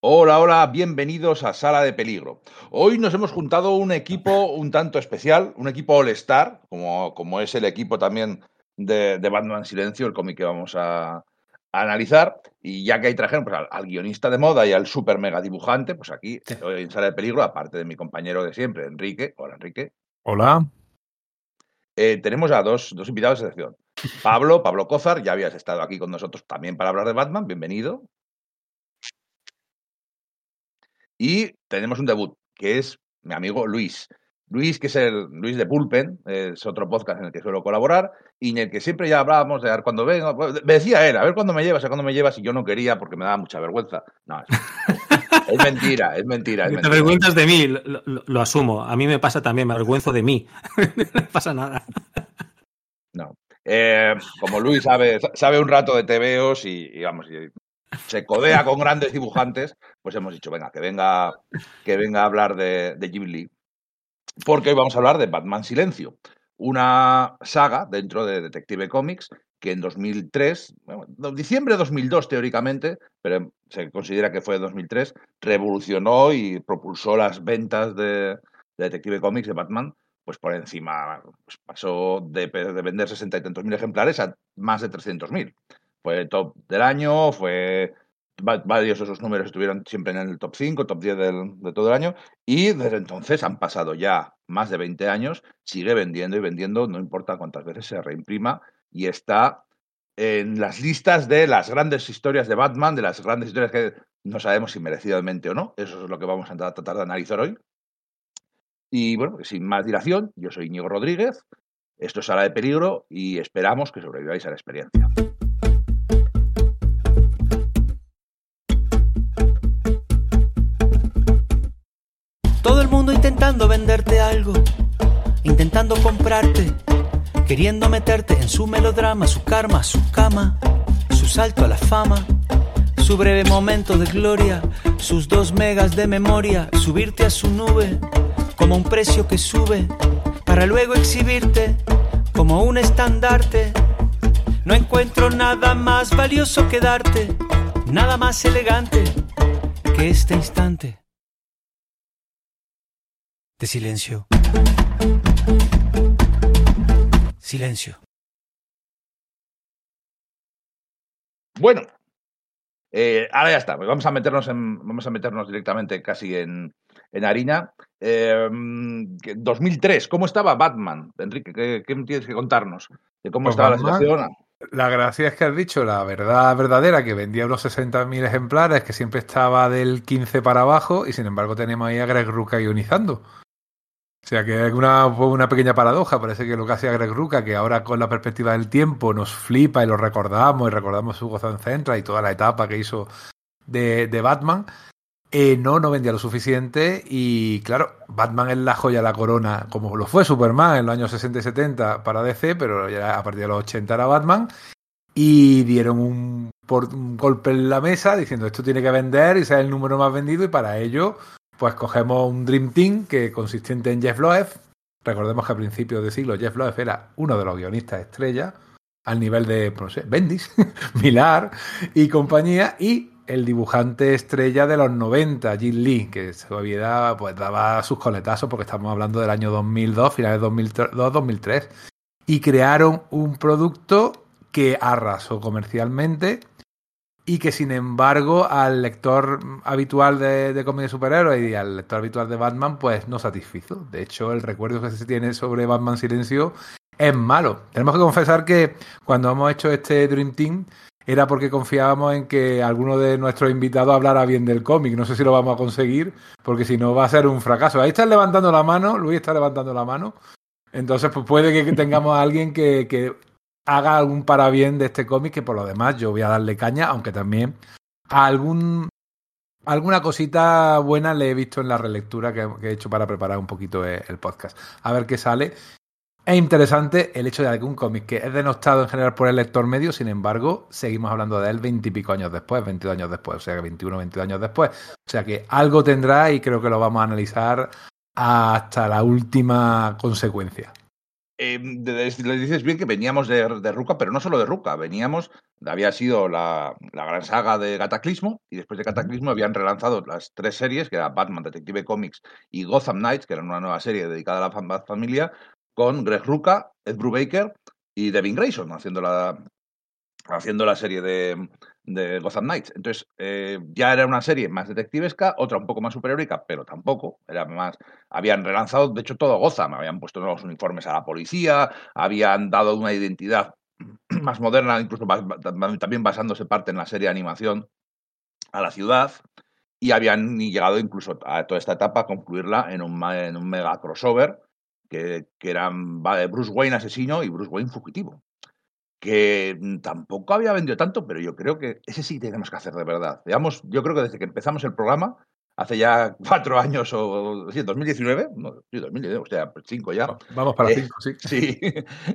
Hola, hola, bienvenidos a Sala de Peligro. Hoy nos hemos juntado un equipo un tanto especial, un equipo All-Star, como, como es el equipo también de, de Batman Silencio, el cómic que vamos a, a analizar. Y ya que ahí trajeron pues, al, al guionista de moda y al super mega dibujante, pues aquí hoy en Sala de Peligro, aparte de mi compañero de siempre, Enrique. Hola, Enrique. Hola. Eh, tenemos a dos, dos invitados de excepción. Pablo, Pablo Cózar, ya habías estado aquí con nosotros también para hablar de Batman, bienvenido. Y tenemos un debut, que es mi amigo Luis. Luis, que es el Luis de Pulpen, es otro podcast en el que suelo colaborar y en el que siempre ya hablábamos de a ver cuándo vengo. Me decía él, a ver cuándo me llevas, a cuándo me llevas, y yo no quería porque me daba mucha vergüenza. No, es, es mentira, es mentira. Es Te mentira. avergüenzas de mí, lo, lo- lo asumo. A mí me pasa también, me avergüenzo de mí. no pasa nada. No. Eh, como Luis sabe, sabe un rato de TVOs y, y vamos, y se codea con grandes dibujantes, pues hemos dicho, venga, que venga, que venga a hablar de, de Jim. Porque hoy vamos a hablar de Batman Silencio, una saga dentro de Detective Comics que en 2003, bueno, no, diciembre de 2002 teóricamente, pero se considera que fue de 2003, revolucionó y propulsó las ventas de, de Detective Comics de Batman pues por encima, pues pasó de, de vender 60 y tantos mil ejemplares a más de 300 mil. Fue top del año, fue va- varios de esos números estuvieron siempre en el top 5, top 10 del- de todo el año, y desde entonces han pasado ya más de 20 años, sigue vendiendo y vendiendo, no importa cuántas veces se reimprima, y está en las listas de las grandes historias de Batman, de las grandes historias que no sabemos si merecidamente o no, eso es lo que vamos a tra- tratar de analizar hoy. Y bueno, sin más dilación, yo soy Íñigo Rodríguez, esto es Sala de Peligro y esperamos que sobreviváis a la experiencia. Intentando venderte algo, intentando comprarte, queriendo meterte en su melodrama, su karma, su cama, su salto a la fama, su breve momento de gloria, sus dos megas de memoria, subirte a su nube como un precio que sube, para luego exhibirte como un estandarte. No encuentro nada más valioso que darte, nada más elegante que este instante de silencio. Silencio. Bueno, eh, ahora ya está. Vamos a meternos en, vamos a meternos directamente casi en, en harina. Eh, que 2003, ¿cómo estaba Batman? Enrique, ¿qué, qué tienes que contarnos? De cómo Pues estaba Batman- la situación. La gracia es que has dicho la verdad verdadera, que vendía unos 60.000 ejemplares, que siempre estaba del 15 para abajo, y sin embargo tenemos ahí a Greg Rucka guionizando. O sea que es una, una pequeña paradoja. Parece que lo que hacía Greg Rucka, que ahora con la perspectiva del tiempo nos flipa y lo recordamos, y recordamos su Gotham Central y toda la etapa que hizo de, de Batman, eh, no, no vendía lo suficiente. Y claro, Batman es la joya la corona, como lo fue Superman en los años 60 y 70 para DC, pero ya a partir de los 80 era Batman. Y dieron un, un golpe en la mesa diciendo esto tiene que vender y ser el número más vendido. Y para ello, pues cogemos un Dream Team que consistente en Jeff Loeb. Recordemos que a principios de siglo Jeff Loeb era uno de los guionistas estrella al nivel de, pues, no sé, Bendis, Milar y compañía, y el dibujante estrella de los 90, Jim Lee, que todavía pues, daba sus coletazos porque estamos hablando del año 2002, finales de 2002-2003, y crearon un producto que arrasó comercialmente y que sin embargo al lector habitual de, de cómics de superhéroes y al lector habitual de Batman pues no satisfizo. De hecho, el recuerdo que se tiene sobre Batman Silencio es malo. Tenemos que confesar que cuando hemos hecho este Dream Team era porque confiábamos en que alguno de nuestros invitados hablara bien del cómic. No sé si lo vamos a conseguir, porque si no va a ser un fracaso. Ahí están levantando la mano, Luis está levantando la mano. Entonces, pues puede que tengamos a alguien que, que haga algún parabién de este cómic, que por lo demás yo voy a darle caña, aunque también algún alguna cosita buena le he visto en la relectura que, he hecho para preparar un poquito el, podcast. A ver qué sale. Es interesante el hecho de un cómic que es denostado en general por el lector medio, sin embargo, seguimos hablando de él veintipico años después, 22 años después, o sea que 21, 22 años después. O sea que algo tendrá y creo que lo vamos a analizar hasta la última consecuencia. Eh, le dices bien que veníamos de, de, Ruka, pero no solo de Ruka, veníamos, había sido la, la, gran saga de Cataclismo, y después de Cataclismo habían relanzado las tres series, que era Batman, Detective Comics y Gotham Knights, que era una nueva serie dedicada a la familia, con Greg Ruka, Ed Brubaker y Devin Grayson, haciendo la, haciendo la serie de, de Gotham Knights. Entonces, eh, ya era una serie más detectivesca, otra un poco más superheroica, pero tampoco. Era más. Habían relanzado, de hecho, todo Gotham. Habían puesto nuevos uniformes a la policía, habían dado una identidad más moderna, incluso también basándose parte en la serie de animación a la ciudad. Y habían llegado incluso a toda esta etapa a concluirla en un, en un mega crossover que, que eran Bruce Wayne asesino y Bruce Wayne fugitivo que tampoco había vendido tanto, pero yo creo que ese sí tenemos que hacer de verdad. Digamos, yo creo que desde que empezamos el programa, hace ya cuatro años o sí, 2019, no, sí, 2019, o sea, cinco ya. Vamos para eh, cinco, sí. Sí,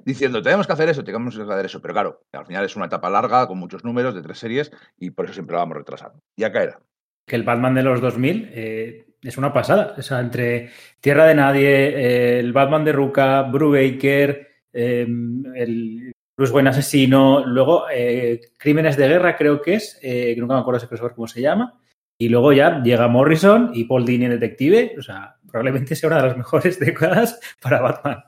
diciendo, tenemos que hacer eso, tenemos que hacer eso, pero claro, al final es una etapa larga, con muchos números, de tres series, y por eso siempre lo vamos retrasando. Y acá era. Que el Batman de los 2000 eh, es una pasada, o sea, entre Tierra de Nadie, eh, el Batman de Ruka, Brubaker, eh, el Bruce Wayne asesino, luego eh, Crímenes de Guerra creo que es, eh, que nunca me acuerdo ese crossover cómo se llama, y luego ya llega Morrison y Paul Dini Detective, o sea, probablemente sea una de las mejores décadas para Batman.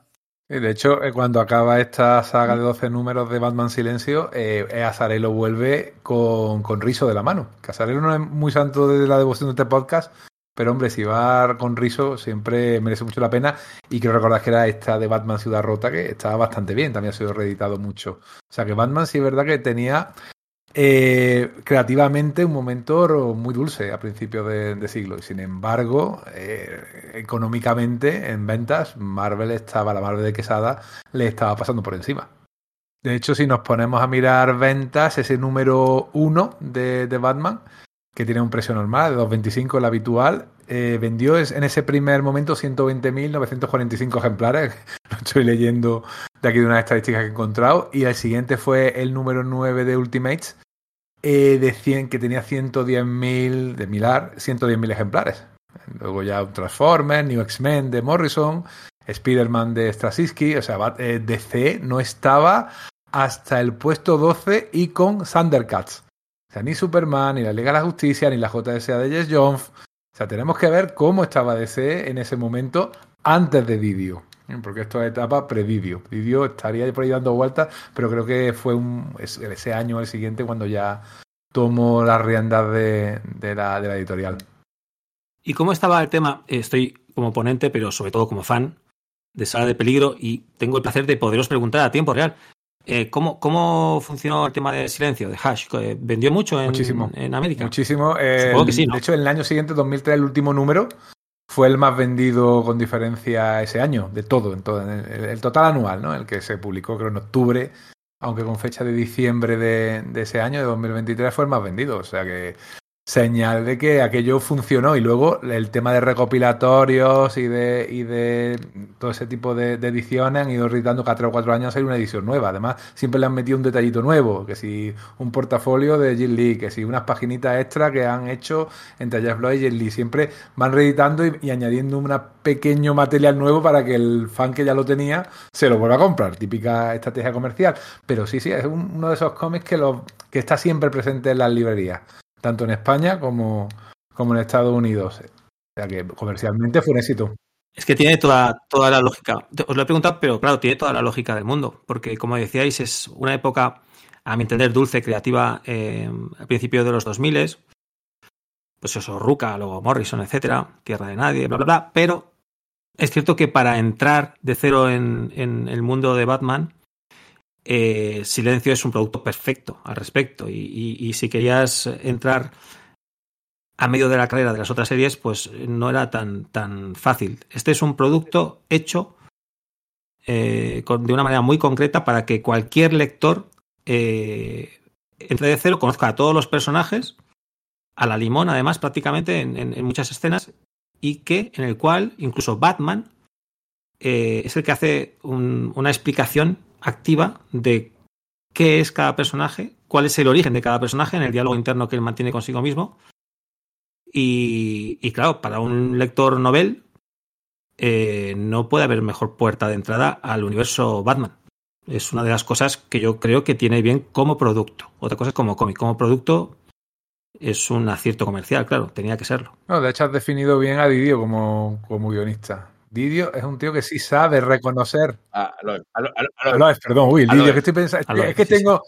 De hecho, eh, cuando acaba esta saga de 12 números de Batman Silencio, eh, Azarelo vuelve con, con de la mano. Que Azarelo no es muy santo de la devoción de este podcast, pero hombre, si va con riso, siempre merece mucho la pena. Y quiero recordar que era esta de Batman Ciudad Rota, que estaba bastante bien, también ha sido reeditado mucho. O sea que Batman sí es verdad que tenía eh, creativamente un momento muy dulce a principios de, de siglo. Y sin embargo, eh, económicamente, en ventas, Marvel estaba, la Marvel de Quesada, le estaba pasando por encima. De hecho, si nos ponemos a mirar ventas, ese número uno de, de Batman que tiene un precio normal de 2.25 el habitual, eh, vendió en ese primer momento 120.945 ejemplares. Lo estoy leyendo de aquí de unas estadísticas que he encontrado. Y el siguiente fue el número 9 de Ultimates, eh, de 100, que tenía 110.000 de Milar, 110.000 ejemplares. Luego ya Transformers, New X-Men de Morrison, Spider-Man de Straczynski. O sea, eh, DC no estaba hasta el puesto 12 y con Thundercats ni Superman, ni la Liga de la Justicia, ni la JSA de Jess Jones. O sea, tenemos que ver cómo estaba DC en ese momento antes de Didio. Porque esto es etapa pre-Didio. Didio estaría por ahí dando vueltas, pero creo que fue ese año o el siguiente cuando ya tomó las riendas de, la, de la editorial. ¿Y cómo estaba el tema? Estoy como ponente, pero sobre todo como fan de Sala de Peligro y tengo el placer de poderos preguntar a tiempo real. Eh, ¿cómo, ¿Cómo funcionó el tema de silencio, de hash? ¿Vendió mucho en, muchísimo, en América? Muchísimo. Eh, que sí, ¿no? De hecho, en el año siguiente, 2003, el último número, fue el más vendido con diferencia ese año, de todo, en todo el, el, total anual, ¿no? El que se publicó, creo, en octubre, aunque con fecha de diciembre de, de ese año, de 2023, fue el más vendido. O sea que señal de que aquello funcionó. Y luego el tema de recopilatorios y de, y de todo ese tipo de, ediciones han ido editando cada tres o cuatro años hay una edición nueva. Además siempre le han metido un detallito nuevo que si un portafolio de Jim Lee que si unas paginitas extra que han hecho entre Jeff Lloyd y Jim Lee. Siempre van reeditando y, añadiendo un pequeño material nuevo para que el fan que ya lo tenía se lo vuelva a comprar. Típica estrategia comercial. Pero sí sí es un, uno de esos cómics que, lo, que está siempre presente en las librerías tanto en España como, como en Estados Unidos. O sea que comercialmente fue un éxito. Es que tiene toda, toda la lógica. Os lo he preguntado, pero claro, tiene toda la lógica del mundo. Porque, como decíais, es una época, a mi entender, dulce, creativa, eh, al principio de los 2000 Pues eso, Ruca, luego Morrison, etcétera, Tierra de Nadie, bla, bla, bla. Pero es cierto que para entrar de cero en, en el mundo de Batman, eh, Silencio es un producto perfecto al respecto. Y, si querías entrar a medio de la carrera de las otras series, pues no era tan, tan fácil. Este es un producto hecho eh, de una manera muy concreta para que cualquier lector eh, entre de cero, conozca a todos los personajes, a la limón además prácticamente en, muchas escenas, y que en el cual incluso Batman es el que hace un, una explicación activa de qué es cada personaje, cuál es el origen de cada personaje en el diálogo interno que él mantiene consigo mismo. Y, claro, para un lector novel, eh, no puede haber mejor puerta de entrada al universo Batman. Es una de las cosas que yo creo que tiene bien como producto. Otra cosa es como cómic. Como producto es un acierto comercial, claro, tenía que serlo. No, de hecho has definido bien a Didio como, como guionista. Didio es un tío que sí sabe reconocer. A Alois, perdón, uy. Didio, que estoy pensando. es que- Alois, es que sí, sí. tengo.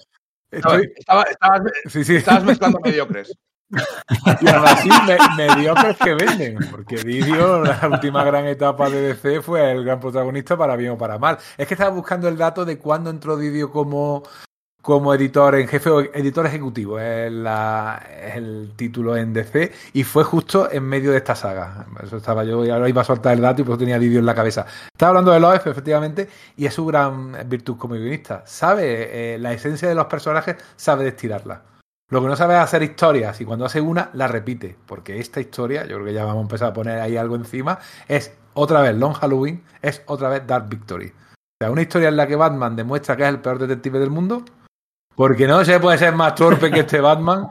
Estoy, estaba- estabas, sí, sí. estabas mezclando mediocres. Y aún así, me, mediocres que venden. Porque Didio, la última gran etapa de DC, fue el gran protagonista para bien o para mal. Es que estaba buscando el dato de cuándo entró Didio como, como editor en jefe o editor ejecutivo. Es, la- el título en DC. Y fue justo en medio de esta saga. Eso estaba yo y ahora iba a soltar el dato y pues tenía Didio en la cabeza. Estaba hablando de Loef, efectivamente, y es su gran virtud como guionista. Sabe eh, la esencia de los personajes, sabe destirarla. Lo que no sabe es hacer historias y cuando hace una la repite, porque esta historia, yo creo que ya vamos a empezar a poner ahí algo encima, es otra vez Long Halloween, es otra vez Dark Victory. O sea, una historia en la que Batman demuestra que es el peor detective del mundo, porque no se puede ser más torpe que este Batman.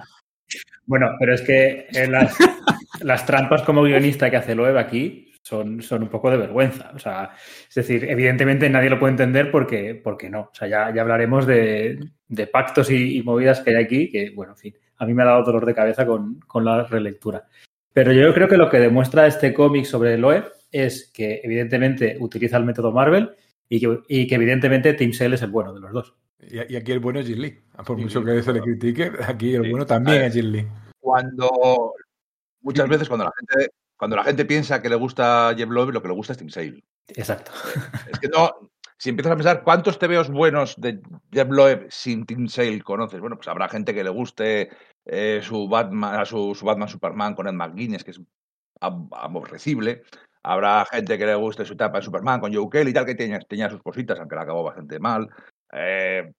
Bueno, pero es que eh, las, las trampas como guionista que hace Loeb aquí son, son un poco de vergüenza. O sea, es decir, evidentemente nadie lo puede entender porque, porque no. O sea, ya, ya hablaremos de, de pactos y, y movidas que hay aquí, que, bueno, en fin, a mí me ha dado dolor de cabeza con, con la relectura. Pero yo creo que lo que demuestra este cómic sobre Loeb es que evidentemente utiliza el método Marvel y que, y que evidentemente Tim Sale es el bueno de los dos. Y, y aquí el bueno es Jim Lee. Por Jim mucho que se le critique, aquí el Sí. bueno también es Jim Lee. Cuando muchas veces cuando la gente cuando la gente piensa que le gusta Jeff Loeb, lo que le gusta es Tim Sale. Exacto. Es que no, si empiezas a pensar cuántos TVOs buenos de Jeff Loeb sin Tim Sale conoces, bueno, pues habrá gente que le guste eh, su Batman, su, su Batman Superman con Ed McGuinness, que es ab- aborrecible. Habrá gente que le guste su etapa en Superman con Joe Kelly y tal, que tenía, tenía sus cositas, aunque la acabó bastante mal. Eh,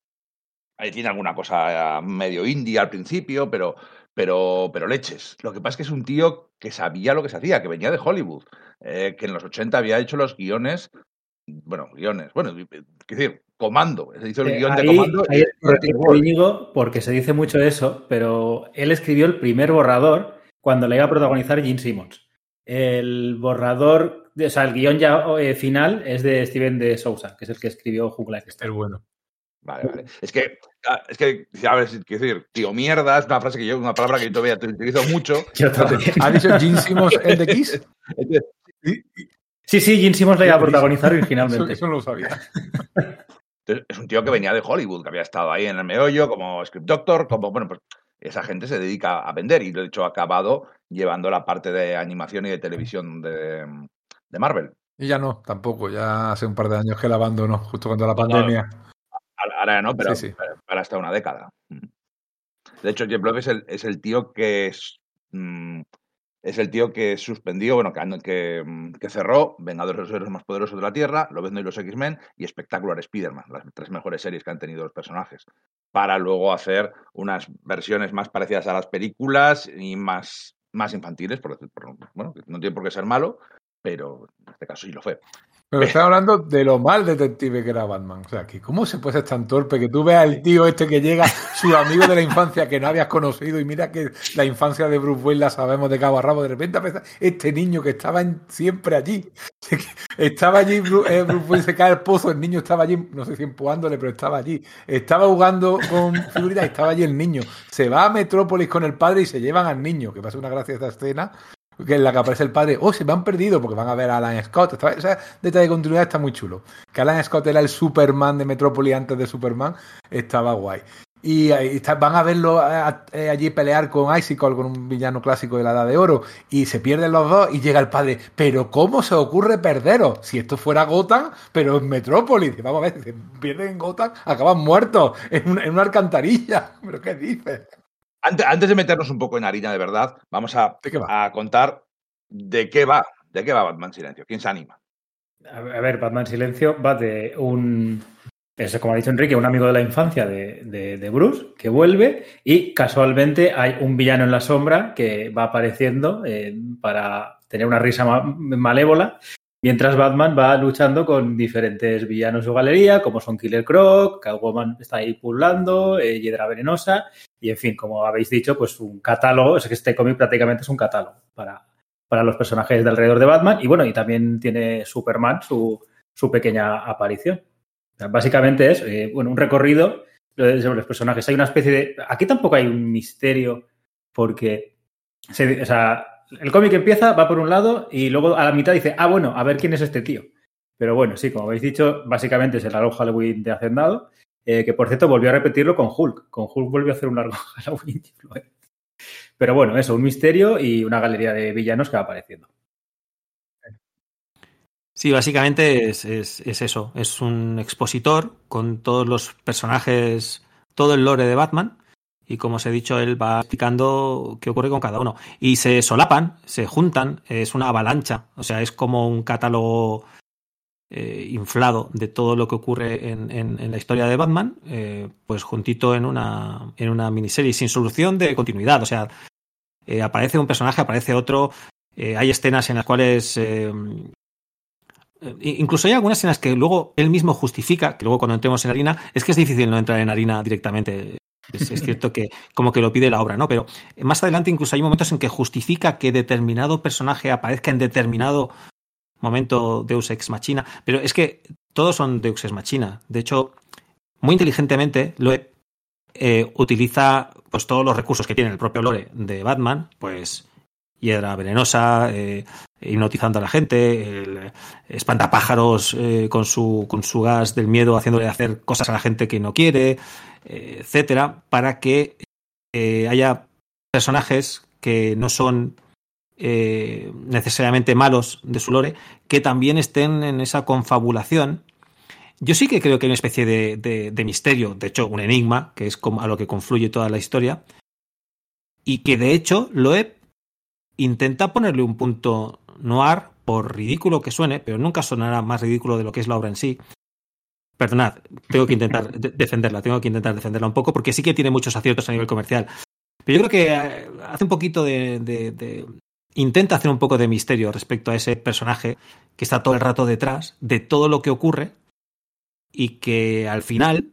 ahí tiene alguna cosa eh, medio indie al principio, pero, pero, pero leches. Lo que pasa es que es un tío que sabía lo que se hacía, que venía de Hollywood, eh, que en los 80 había hecho los guiones, bueno, guiones, bueno, es decir, Comando, se hizo el Eh, guion de ahí- Comando. ahí es porque se dice mucho eso, pero él escribió el primer borrador cuando le iba a protagonizar Gene Simmons. El borrador, de- o sea, el guion ya eh, final es de Steven de Sousa, que es el que escribió Jungla Cristal. El bueno. Vale, vale. Es que, ah, es que, a ver, es decir, tío mierda es una frase que yo, una palabra que yo todavía utilizo mucho. Yo también. ¿Ha dicho Jim Simmons el de Kiss? Sí, sí, Gene Simmons le iba a protagonizar originalmente. eso no lo sabía. Entonces, es un tío que venía de Hollywood, que había estado ahí en el meollo como script doctor, como, bueno, pues esa gente se dedica a vender y de hecho ha acabado llevando la parte de animación y de televisión de, de Marvel. Y ya no, tampoco. Ya hace un par de años que la abandonó, justo cuando la pandemia. Ahora ahora no, pero, Sí, sí. pero para hasta una década. Mm. De hecho, Jeff Loeb es el, es el tío que es, mm, es el tío que suspendió, bueno, que, que, mm, que cerró Vengadores los héroes más poderosos de la Tierra, Lobezno y los X-Men y Spectacular Spider-Man, las tres mejores series que han tenido los personajes, para luego hacer unas versiones más parecidas a las películas y más, más infantiles, por, por- bueno, no tiene por qué ser malo, pero en este caso sí lo fue. Pero está hablando de lo mal detective que era Batman. O sea, que ¿cómo se puede ser tan torpe que tú veas al tío este que llega, su amigo de la infancia que no habías conocido, y mira que la infancia de Bruce Wayne la sabemos de cabo a rabo, de repente aparece este niño que estaba siempre allí. Estaba allí, eh, Bruce Wayne se cae al pozo, el niño estaba allí, no sé si empujándole, pero estaba allí. Estaba jugando con figuritas y estaba allí el niño. Se va a Metrópolis con el padre y se llevan al niño, que pasa una gracia esta escena que en la que aparece el padre, oh, se me han perdido porque van a ver a Alan Scott. Está- Ese detalle de continuidad está muy chulo. Que Alan Scott era el Superman de Metrópolis antes de Superman, estaba guay. Y ahí está- van a verlo eh, eh, allí pelear con Icicle, con un villano clásico de la Edad de Oro, y se pierden los dos y llega el padre, pero ¿cómo se ocurre perderos? Si esto fuera Gotham, pero en Metrópolis, vamos a ver, si se pierden en Gotham, acaban muertos en, un- en una alcantarilla. ¿Pero qué dices? Antes, antes de meternos un poco en harina de verdad, vamos a, contar de qué va, de qué va Batman Silencio, quién se anima. A ver, Batman Silencio va de un, es como ha dicho Enrique, un amigo de la infancia de, de- de Bruce que vuelve y casualmente hay un villano en la sombra que va apareciendo eh, para tener una risa ma- malévola mientras Batman va luchando con diferentes villanos de su galería como son Killer Croc, Catwoman está ahí pulando, eh, Hiedra Venenosa y en fin, como habéis dicho, pues un catálogo, es que este cómic prácticamente es un catálogo para, para los personajes de alrededor de Batman. Y bueno, y también tiene Superman su, su pequeña aparición. Básicamente es eh, bueno, un recorrido sobre los personajes. Hay una especie de. Aquí tampoco hay un misterio, porque. O sea, el cómic empieza, va por un lado, y luego a la mitad dice, ah, bueno, a ver quién es este tío. Pero bueno, sí, como habéis dicho, básicamente es el Halloween de Hacendado, eh, que por cierto volvió a repetirlo con Hulk. Con Hulk volvió a hacer un largo Halloween. Pero bueno, eso, un misterio y una galería de villanos que va apareciendo. Sí, básicamente es, es, es, eso. Es un expositor con todos los personajes, todo el lore de Batman. Y como os he dicho, él va explicando qué ocurre con cada uno. Y se solapan, se juntan, es una avalancha. O sea, es como un catálogo eh, inflado de todo lo que ocurre en, en, la historia de Batman, eh, pues juntito en una, en una miniserie sin solución de continuidad. O sea, eh, aparece un personaje, aparece otro. hay escenas en las cuales Incluso hay algunas en las que luego él mismo justifica, que luego cuando entremos en harina, es que es difícil no entrar en harina directamente. Es, es, cierto que como que lo pide la obra, ¿no? Pero más adelante incluso hay momentos en que justifica que determinado personaje aparezca en determinado momento Deus Ex Machina. Pero es que todos son Deus Ex Machina. De hecho, muy inteligentemente lo eh, utiliza pues todos los recursos que tiene el propio lore de Batman, pues hiedra venenosa, eh, hipnotizando a la gente, el espantapájaros eh, con, su, con su gas del miedo haciéndole hacer cosas a la gente que no quiere, eh, etcétera, para que eh, haya personajes que no son eh, necesariamente malos de su lore, que también estén en esa confabulación. Yo sí que creo que hay una especie de, de, de misterio, de hecho, un enigma, que es como a lo que confluye toda la historia, y que de hecho Loeb intenta ponerle un punto noir, por ridículo que suene, pero nunca sonará más ridículo de lo que es la obra en sí. Perdonad, tengo que intentar de defenderla, tengo que intentar defenderla un poco, porque sí que tiene muchos aciertos a nivel comercial. Pero yo creo que eh, hace un poquito de, de, de, intenta hacer un poco de misterio respecto a ese personaje que está todo el rato detrás de todo lo que ocurre y que al final,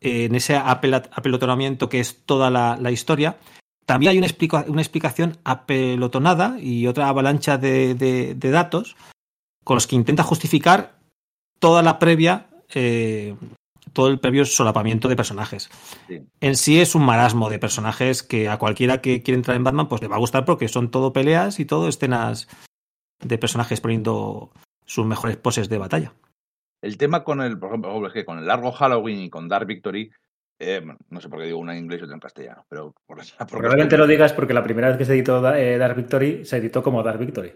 en ese apelotonamiento que es toda la, historia, también hay una, explica una explicación apelotonada y otra avalancha de, datos con los que intenta justificar toda la previa, eh, todo el previo solapamiento de personajes. Sí. En sí es un marasmo de personajes que a cualquiera que quiera entrar en Batman pues le va a gustar porque son todo peleas y todo escenas de personajes poniendo sus mejores poses de batalla. El tema con el, por ejemplo, es que con el largo Halloween y con Dark Victory eh, no sé por qué digo una en inglés y otra en castellano, pero por, por Probablemente lo digas porque la primera vez que se editó eh, Dark Victory se editó como Dark Victory.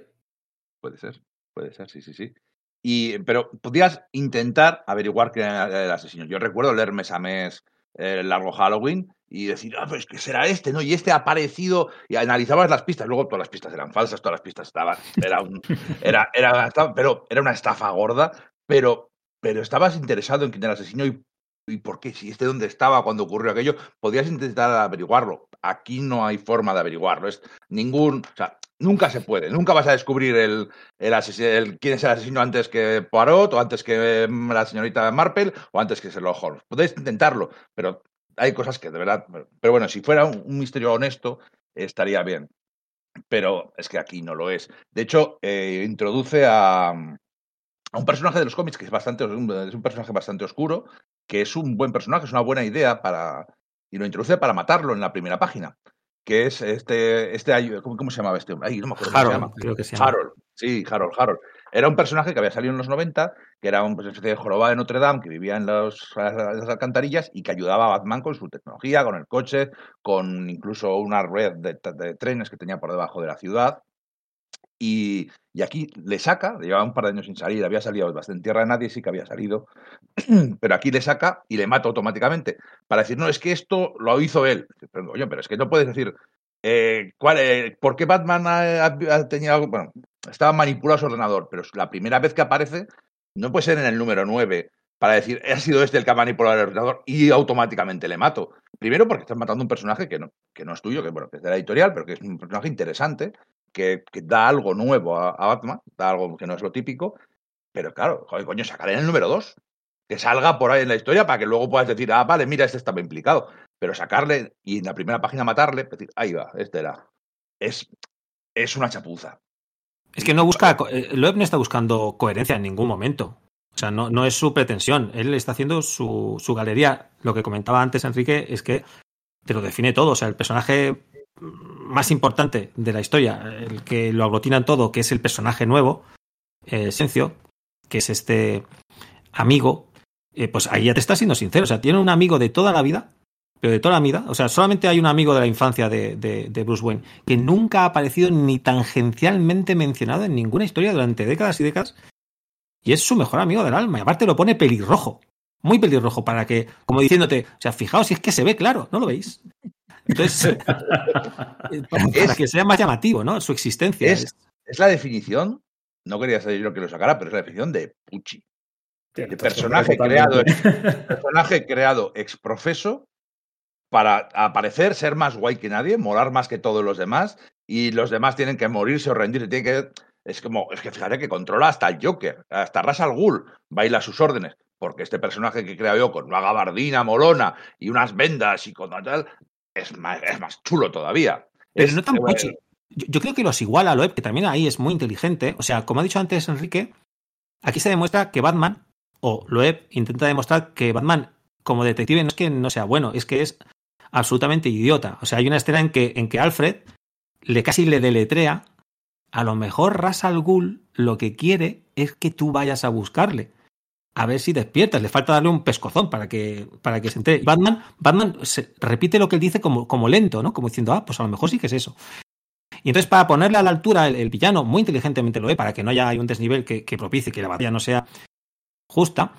Puede ser, puede ser, sí, sí, sí. Pero podías intentar averiguar quién era el asesino. Yo recuerdo leer mes a mes eh, el largo Halloween y decir, ah, pues que será este, ¿no? Y este ha aparecido y analizabas las pistas. Luego todas las pistas eran falsas, todas las pistas estaban. Era un, era, era, pero era una estafa gorda, pero, pero estabas interesado en quién era el asesino y ¿Y por qué? Si este dónde estaba cuando ocurrió aquello, podías intentar averiguarlo. Aquí no hay forma de averiguarlo. Es ningún. O sea, nunca se puede. Nunca vas a descubrir el, el, el, quién es el asesino antes que Poirot, o antes que mm, la señorita Marple, o antes que Sherlock Holmes. Podéis intentarlo, pero hay cosas que de verdad. Pero bueno, si fuera un, misterio honesto, estaría bien. Pero es que aquí no lo es. De hecho, eh, introduce a, a un personaje de los cómics que es bastante es un personaje bastante oscuro que es un buen personaje, es una buena idea para. Y lo introduce para matarlo en la primera página. Que es este. este ¿Cómo, cómo se llamaba este hombre? Ay, no me acuerdo Harold, cómo se llama. creo que se llama. Harold, sí, Harold, Harold. Era un personaje que había salido en los 90, que era un pues, especie de jorobado de Notre Dame, que vivía en los, las alcantarillas y que ayudaba a Batman con su tecnología, con el coche, con incluso una red de, de trenes que tenía por debajo de la ciudad. Y, aquí le saca, llevaba un par de años sin salir, había salido bastante en tierra de nadie, sí que había salido, pero aquí le saca y le mata automáticamente para decir, no, es que esto lo hizo él. Pero, es que no puedes decir, eh, ¿cuál, eh, ¿por qué Batman ha, tenido algo? Bueno, estaba manipulado su ordenador, pero la primera vez que aparece no puede ser en el número 9 para decir, ha sido este el que ha manipulado el ordenador y automáticamente le mato. Primero porque estás matando un personaje que no, que no es tuyo, que, bueno, que es de la editorial, pero que es un personaje interesante, que, que da algo nuevo a, a, Batman, da algo que no es lo típico, pero claro, joder, coño, sacaré en el número 2. Que salga por ahí en la historia para que luego puedas decir, ah, vale, mira, este estaba implicado. Pero sacarle y en la primera página matarle, decir, ahí va, este era. Es, es una chapuza. Es que no busca. eh, Loeb no está buscando coherencia en ningún momento. O sea, no, no es su pretensión. Él está haciendo su, su galería. Lo que comentaba antes Enrique es que te lo define todo. O sea, el personaje más importante de la historia, el que lo aglutina en todo, que es el personaje nuevo, eh, Sencio, que es este amigo, eh, pues ahí ya te está siendo sincero. O sea, tiene un amigo de toda la vida, pero de toda la vida. O sea, solamente hay un amigo de la infancia de, de, de Bruce Wayne que nunca ha aparecido ni tangencialmente mencionado en ninguna historia durante décadas y décadas. Y es su mejor amigo del alma. Y aparte lo pone pelirrojo. Muy pelirrojo para que, como diciéndote, o sea, fijaos si es que se ve claro, ¿no lo veis? Entonces, para, para que sea más llamativo, ¿no? Su existencia. Es, es la definición, no quería ser yo que lo sacara, pero es la definición de Pucci. De personaje creado, personaje creado ex profeso para aparecer, ser más guay que nadie, molar más que todos los demás, y los demás tienen que morirse o rendirse, tienen que. Es como, es que fíjate que controla hasta el Joker, hasta Ras al Ghul, baila a sus órdenes, porque este personaje que he creado yo con una gabardina molona y unas vendas y con tal, es más, es más chulo todavía. Pero Es- no tan Pucci. Yo, yo creo que los iguala a Loeb, que también ahí es muy inteligente. O sea, como ha dicho antes Enrique, aquí se demuestra que Batman, o Loeb, intenta demostrar que Batman, como detective, no es que no sea bueno, es que es absolutamente idiota. O sea, hay una escena en que, en que Alfred le casi le deletrea. A lo mejor Ras al Ghul lo que quiere es que tú vayas a buscarle. A ver si despiertas. Le falta darle un pescozón para que, para que se entere. Batman, Batman se- repite lo que él dice como, como lento, ¿no? Como diciendo, ah, pues a lo mejor sí que es eso. Y entonces, para ponerle a la altura, el, villano muy inteligentemente lo ve, para que no haya un desnivel que, propicie que la batalla no sea justa,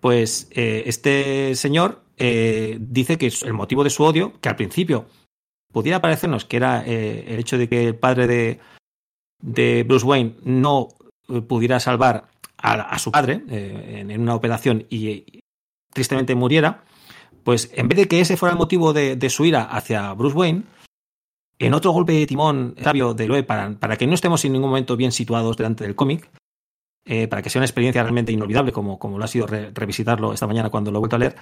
pues eh, este señor eh, dice que el motivo de su odio, que al principio pudiera parecernos que era eh, el hecho de que el padre de, de Bruce Wayne no pudiera salvar a, a su padre eh, en, en una operación y eh, tristemente muriera, pues en vez de que ese fuera el motivo de, de su ira hacia Bruce Wayne, en otro golpe de timón sabio de Loeb para, para que no estemos en ningún momento bien situados delante del cómic, eh, para que sea una experiencia realmente inolvidable, como, como lo ha sido re- revisitarlo esta mañana cuando lo he vuelto a leer,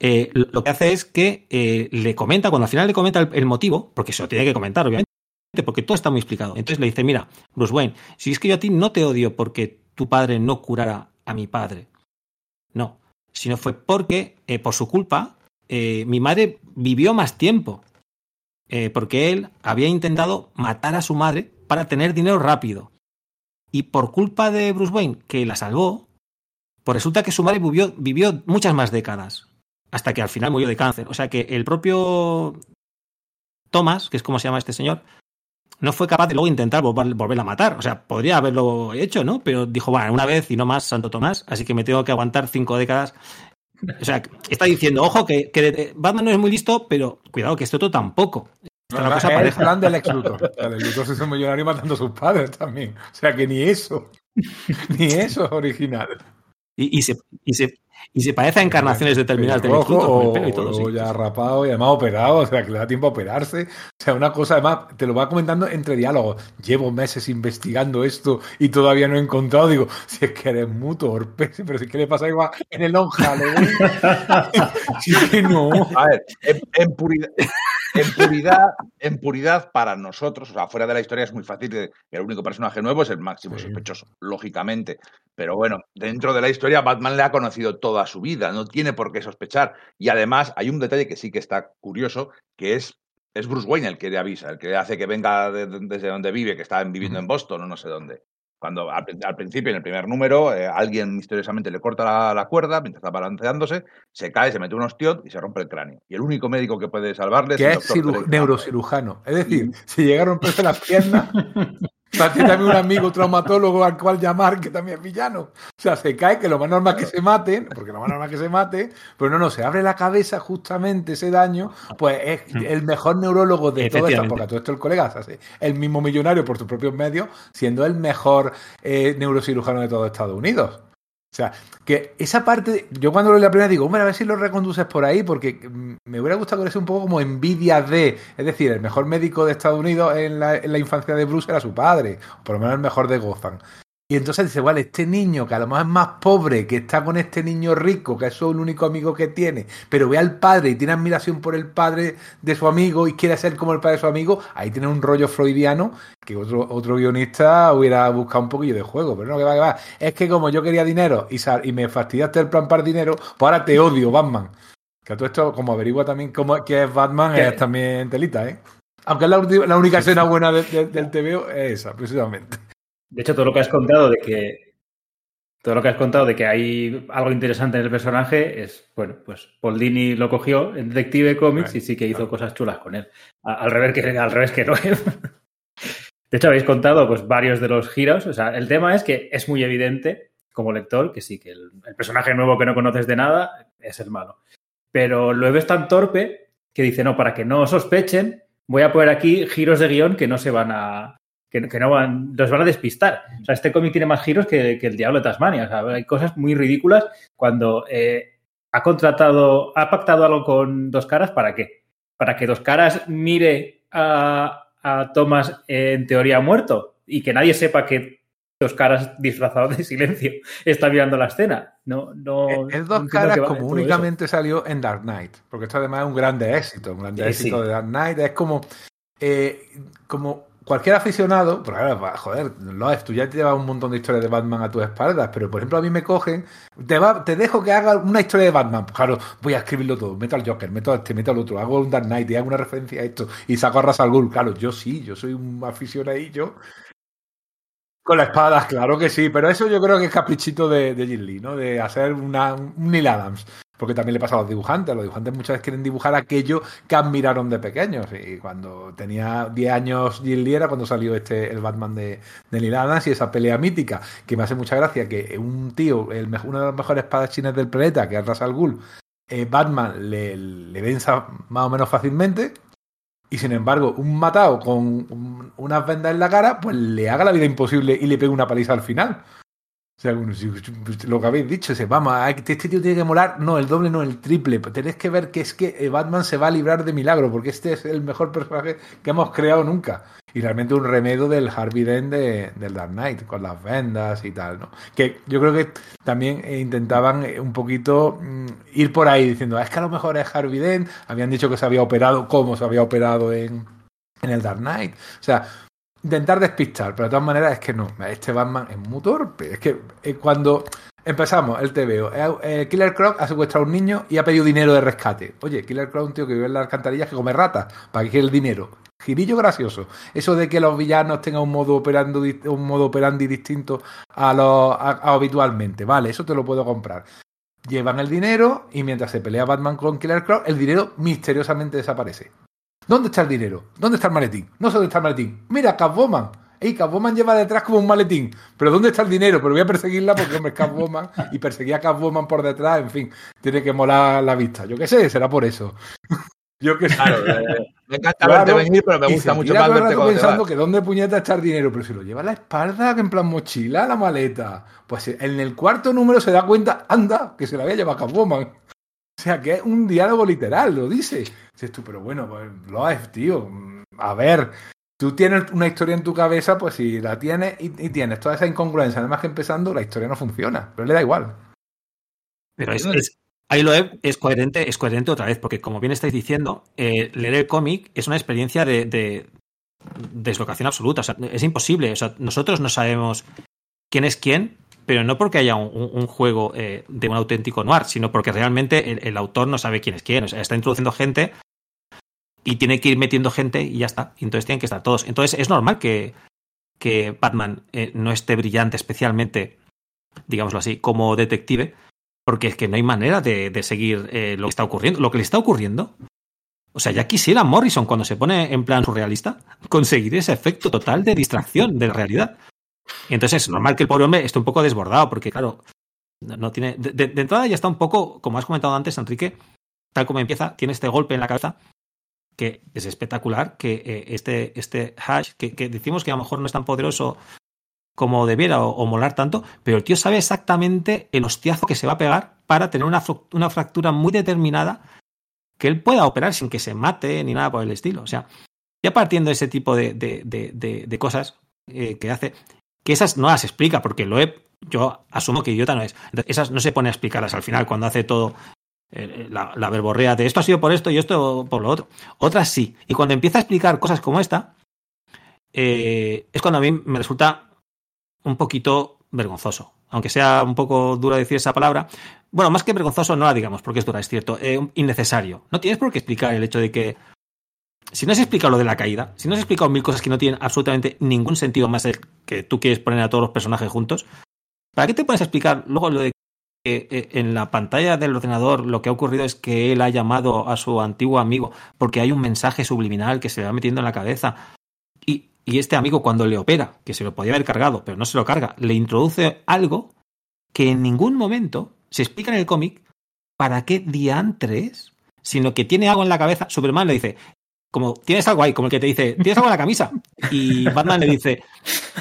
eh, lo que hace es que eh, le comenta, cuando al final le comenta el, el motivo, porque se lo tiene que comentar, obviamente, porque todo está muy explicado. Entonces le dice, mira, Bruce Wayne, si es que yo a ti no te odio porque tu padre no curara a mi padre, no, sino fue porque, eh, por su culpa, eh, mi madre vivió más tiempo eh, porque él había intentado matar a su madre para tener dinero rápido. Y por culpa de Bruce Wayne, que la salvó, pues resulta que su madre vivió, vivió muchas más décadas, hasta que al final murió de cáncer. O sea que el propio Thomas, que es como se llama este señor, no fue capaz de luego intentar volver, volverla a matar. O sea, podría haberlo hecho, ¿no? Pero dijo, bueno, una vez y no más, Santo Tomás, así que me tengo que aguantar cinco décadas. O sea, está diciendo, ojo, que, que Batman no es muy listo, pero cuidado que este otro tampoco. No, Está la no, cosa es el plan del ex Luthor. El ex Luthor se hizo millonario matando a sus padres también. O sea que ni eso. Ni eso es original. Y, y se, y, se, y se parece a encarnaciones determinadas del Lex Pelirrojo Luthor, con el o, pelo y todo. o sí. ya rapado y además operado, o sea que le da tiempo a operarse. O sea, una cosa, además, te lo va comentando entre diálogos. Llevo meses investigando esto y todavía no he encontrado. Digo, si es que eres muy torpe, pero si es que le pasa igual en el Long Halloween. si es que no. A ver, en, en puridad, en, puridad, en puridad para nosotros, o sea, fuera de la historia es muy fácil el único personaje nuevo es el máximo Sí. sospechoso, lógicamente. Pero bueno, dentro de la historia Batman le ha conocido toda su vida, no tiene por qué sospechar. Y además hay un detalle que sí que está curioso, que es, es Bruce Wayne el que le avisa, el que hace que venga de- de- desde donde vive, que está viviendo en Boston o no sé dónde. Cuando al, al principio, en el primer número, eh, alguien misteriosamente le corta la, la cuerda mientras está balanceándose, se cae, se mete un ostión y se rompe el cráneo. Y el único médico que puede salvarle Que el es doctor Drake. neurocirujano. Es decir, si llega a romperse las piernas, tiene también un amigo traumatólogo al cual llamar, que también es villano. O sea, se cae, que lo más normal es que se maten, porque lo más normal es que se mate, pero no, no, se abre la cabeza justamente ese daño, pues es el mejor neurólogo de toda esta época. Todo esto el colega se hace el mismo millonario por sus propios medios, siendo el mejor eh, neurocirujano de todo Estados Unidos. O sea, que esa parte, yo cuando lo leí la primera digo, hombre, a ver si lo reconduces por ahí, porque me hubiera gustado que fuese un poco como envidia de, es decir, el mejor médico de Estados Unidos en la, en la infancia de Bruce era su padre, o por lo menos el mejor de Gotham. Y entonces dice, vale, este niño que a lo mejor es más pobre, que está con este niño rico, que es el único amigo que tiene, pero ve al padre y tiene admiración por el padre de su amigo y quiere ser como el padre de su amigo, ahí tiene un rollo freudiano que otro, otro guionista hubiera buscado un poquillo de juego. Pero no, que va, que va. Es que como yo quería dinero y, sal- y me fastidiaste el plan para dinero, pues ahora te odio, Batman. Que todo esto, como averigua también cómo, qué es Batman, Que- es también telita, ¿eh? Aunque es la, la única escena buena de- de- del TVO es esa, precisamente. De hecho, todo lo que has contado de que todo lo que has contado de que hay algo interesante en el personaje es, bueno, pues Paul Dini lo cogió en Detective Comics y sí que hizo cosas chulas con él. Al revés que al revés que no. De hecho, habéis contado pues varios de los giros. O sea, el tema es que es muy evidente como lector que sí, que el, el personaje nuevo que no conoces de nada es el malo. Pero luego es tan torpe que dice, no, para que no sospechen, voy a poner aquí giros de guion que no se van a, que, que no van, los van a despistar. O sea, este cómic tiene más giros que, que el Diablo de Tasmania. O sea, hay cosas muy ridículas cuando eh, ha contratado, ha pactado algo con Dos Caras, ¿para qué? Para que Dos Caras mire a, a Thomas eh, en teoría muerto y que nadie sepa que Dos Caras disfrazado de silencio está mirando la escena. No, no. El Eh, dos caras como únicamente salió en Dark Knight, porque esto además es un grande éxito, un grande Sí, éxito sí. de Dark Knight, es como, eh, como cualquier aficionado, claro, va, joder, Loef, tú ya te llevas un montón de historias de Batman a tus espaldas, pero por ejemplo a mí me cogen, te, te dejo que haga una historia de Batman, pues claro, voy a escribirlo todo, meto al Joker, meto a este, meto al otro, hago un Dark Knight y hago una referencia a esto y saco a Ra's al Ghul, claro, yo sí, yo soy un aficionadillo con la espada, claro que sí, pero eso yo creo que es caprichito de, de Jim Lee, ¿no? De hacer una, un Neil Adams. Porque también le pasa a los dibujantes. Los dibujantes muchas veces quieren dibujar aquello que admiraron de pequeños. Y cuando tenía 10 años Jim Lee era cuando salió este el Batman de, de Neil y esa pelea mítica. Que me hace mucha gracia que un tío, el, uno de los mejores espadachines del planeta, que es Ra's al Ghul, eh, Batman le, le venza más o menos fácilmente. Y sin embargo, un matado con un- unas vendas en la cara, pues le haga la vida imposible y le pegue una paliza al final. Sea, lo que habéis dicho, ese, vamos, este tío tiene que molar, no, el doble, no, el triple. Tenéis que ver que es que eh, Batman se va a librar de milagro, porque este es el mejor personaje que hemos creado nunca. Y realmente un remedio del Harvey Dent de, del Dark Knight, con las vendas y tal, ¿no? Que yo creo que también eh, intentaban eh, un poquito mm, ir por ahí diciendo, "Ah, es que a lo mejor es Harvey Dent, habían dicho que se había operado, cómo se había operado en, en el Dark Knight. O sea, intentar despistar, pero de todas maneras es que no, este Batman es muy torpe. Es que eh, cuando empezamos el TVO, eh, eh, Killer Croc ha secuestrado a un niño y ha pedido dinero de rescate. Oye, Killer Croc es un tío que vive en las alcantarillas que come ratas, ¿para qué quiere el dinero? Girillo gracioso. Eso de que los villanos tengan un modo operando un modo distinto a lo habitualmente, vale, eso te lo puedo comprar. Llevan el dinero y mientras se pelea Batman con Killer Croc, el dinero misteriosamente desaparece. ¿Dónde está el dinero? ¿Dónde está el maletín? No sé dónde está el maletín. Mira, Catwoman. Ey, Catwoman lleva detrás como un maletín. Pero ¿dónde está el dinero? Pero voy a perseguirla porque hombre, es Catwoman y perseguir a Catwoman por detrás, en fin, tiene que molar la vista. Yo qué sé, será por eso. Yo qué sé. Claro, eh, me encanta Claro, verte venir, pero me gusta mucho más verte cuando pensando que dónde puñeta está el dinero, pero si lo lleva a la espalda, que en plan mochila, la maleta. Pues en el cuarto número se da cuenta, anda, que se la había llevado Catwoman. O sea, que es un diálogo literal, lo dice. Dices tú, pero bueno, pues lo es, tío. A ver, tú tienes una historia en tu cabeza, pues si la tienes y, y tienes toda esa incongruencia, además que empezando, la historia no funciona, pero le da igual. Pero es, es- ahí lo es, es coherente, es coherente otra vez, porque como bien estáis diciendo, eh, leer el cómic es una experiencia de, de deslocación absoluta. O sea, es imposible. O sea, nosotros no sabemos quién es quién, pero no porque haya un, un- un juego eh, de un auténtico noir, sino porque realmente el, el autor no sabe quién es quién. O sea, está introduciendo gente y tiene que ir metiendo gente y ya está. Entonces tienen que estar todos. Entonces es normal que, que Batman eh, no esté brillante especialmente, digámoslo así, como detective, porque es que no hay manera de, de seguir eh, lo que está ocurriendo. Lo que le está ocurriendo. O sea, ya quisiera Morrison, cuando se pone en plan surrealista, conseguir ese efecto total de distracción de la realidad. Y entonces es normal que el pobre hombre esté un poco desbordado, porque claro, no, tiene. De entrada ya está un poco, como has comentado antes, Enrique, tal como empieza, tiene este golpe en la cabeza que es espectacular, que eh, este, este hash, que, decimos que a lo mejor no es tan poderoso como debiera o, molar tanto, pero el tío sabe exactamente el hostiazo que se va a pegar para tener una, una fractura muy determinada que él pueda operar sin que se mate ni nada por el estilo. O sea, ya partiendo de ese tipo de, de, de, cosas eh, que hace, que esas no las explica, porque lo he, yo asumo que idiota no es. Esas no se pone a explicarlas al final cuando hace todo la, la, verborrea de esto ha sido por esto y esto por lo otro. Otras sí. Y cuando empieza a explicar cosas como esta, eh, es cuando a mí me resulta un poquito vergonzoso. Aunque sea un poco duro decir esa palabra. Bueno, más que vergonzoso no la digamos, porque es dura, es cierto. Eh, innecesario. No tienes por qué explicar el hecho de que si no has explicado lo de la caída, si no has explicado mil cosas que no tienen absolutamente ningún sentido más el que tú quieres poner a todos los personajes juntos, ¿para qué te pones a explicar luego lo de que eh, en la pantalla del ordenador lo que ha ocurrido es que él ha llamado a su antiguo amigo porque hay un mensaje subliminal que se le va metiendo en la cabeza y, y este amigo cuando le opera, que se lo podía haber cargado, pero no se lo carga, le introduce algo que en ningún momento se explica en el cómic para qué diantres, sino que tiene algo en la cabeza. Superman le dice, como tienes algo ahí, como el que te dice, tienes algo en la camisa. Y Batman le dice,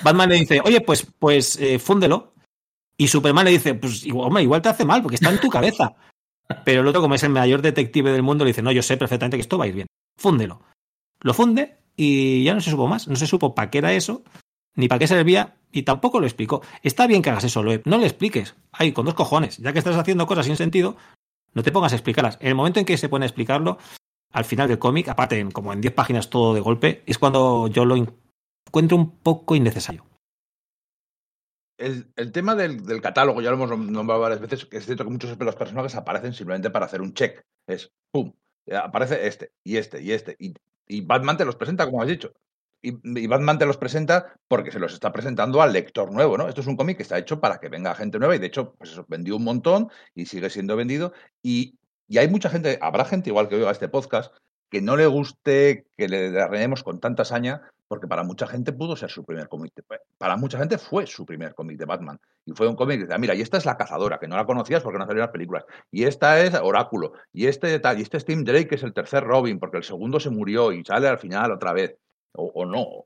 Batman le dice, oye, pues, pues eh, fúndelo. Y Superman le dice, pues igual, hombre, igual te hace mal, porque está en tu cabeza. Pero el otro, como es el mayor detective del mundo, le dice, no, yo sé perfectamente que esto va a ir bien. Fúndelo. Lo funde y ya no se supo más. No se supo para qué era eso, ni para qué servía, y tampoco lo explicó. Está bien que hagas eso, no le expliques. Ay, con dos cojones. Ya que estás haciendo cosas sin sentido, no te pongas a explicarlas. En el momento en que se pone a explicarlo, al final del cómic, aparte en, como en 10 páginas todo de golpe, es cuando yo lo encuentro un poco innecesario. El, el tema del, del, catálogo, ya lo hemos nombrado varias veces, que es cierto que muchos de los personajes aparecen simplemente para hacer un check. Es, ¡pum! Aparece este, y este, y este. Y, y Batman te los presenta, como has dicho. Y, y, Batman te los presenta porque se los está presentando al lector nuevo, ¿no? Esto es un cómic que está hecho para que venga gente nueva y de hecho, pues eso, vendió un montón y sigue siendo vendido. Y y hay mucha gente, habrá gente igual que oiga este podcast, que no le guste que le arreglemos con tanta saña, porque para mucha gente pudo ser su primer cómic. Para mucha gente fue su primer cómic de Batman. Y fue un cómic que decía, mira, y esta es la cazadora, que no la conocías porque no salieron las películas. Y esta es Oráculo. Y este tal, y este es Tim Drake, que es el tercer Robin, porque el segundo se murió y sale al final otra vez. O, o no.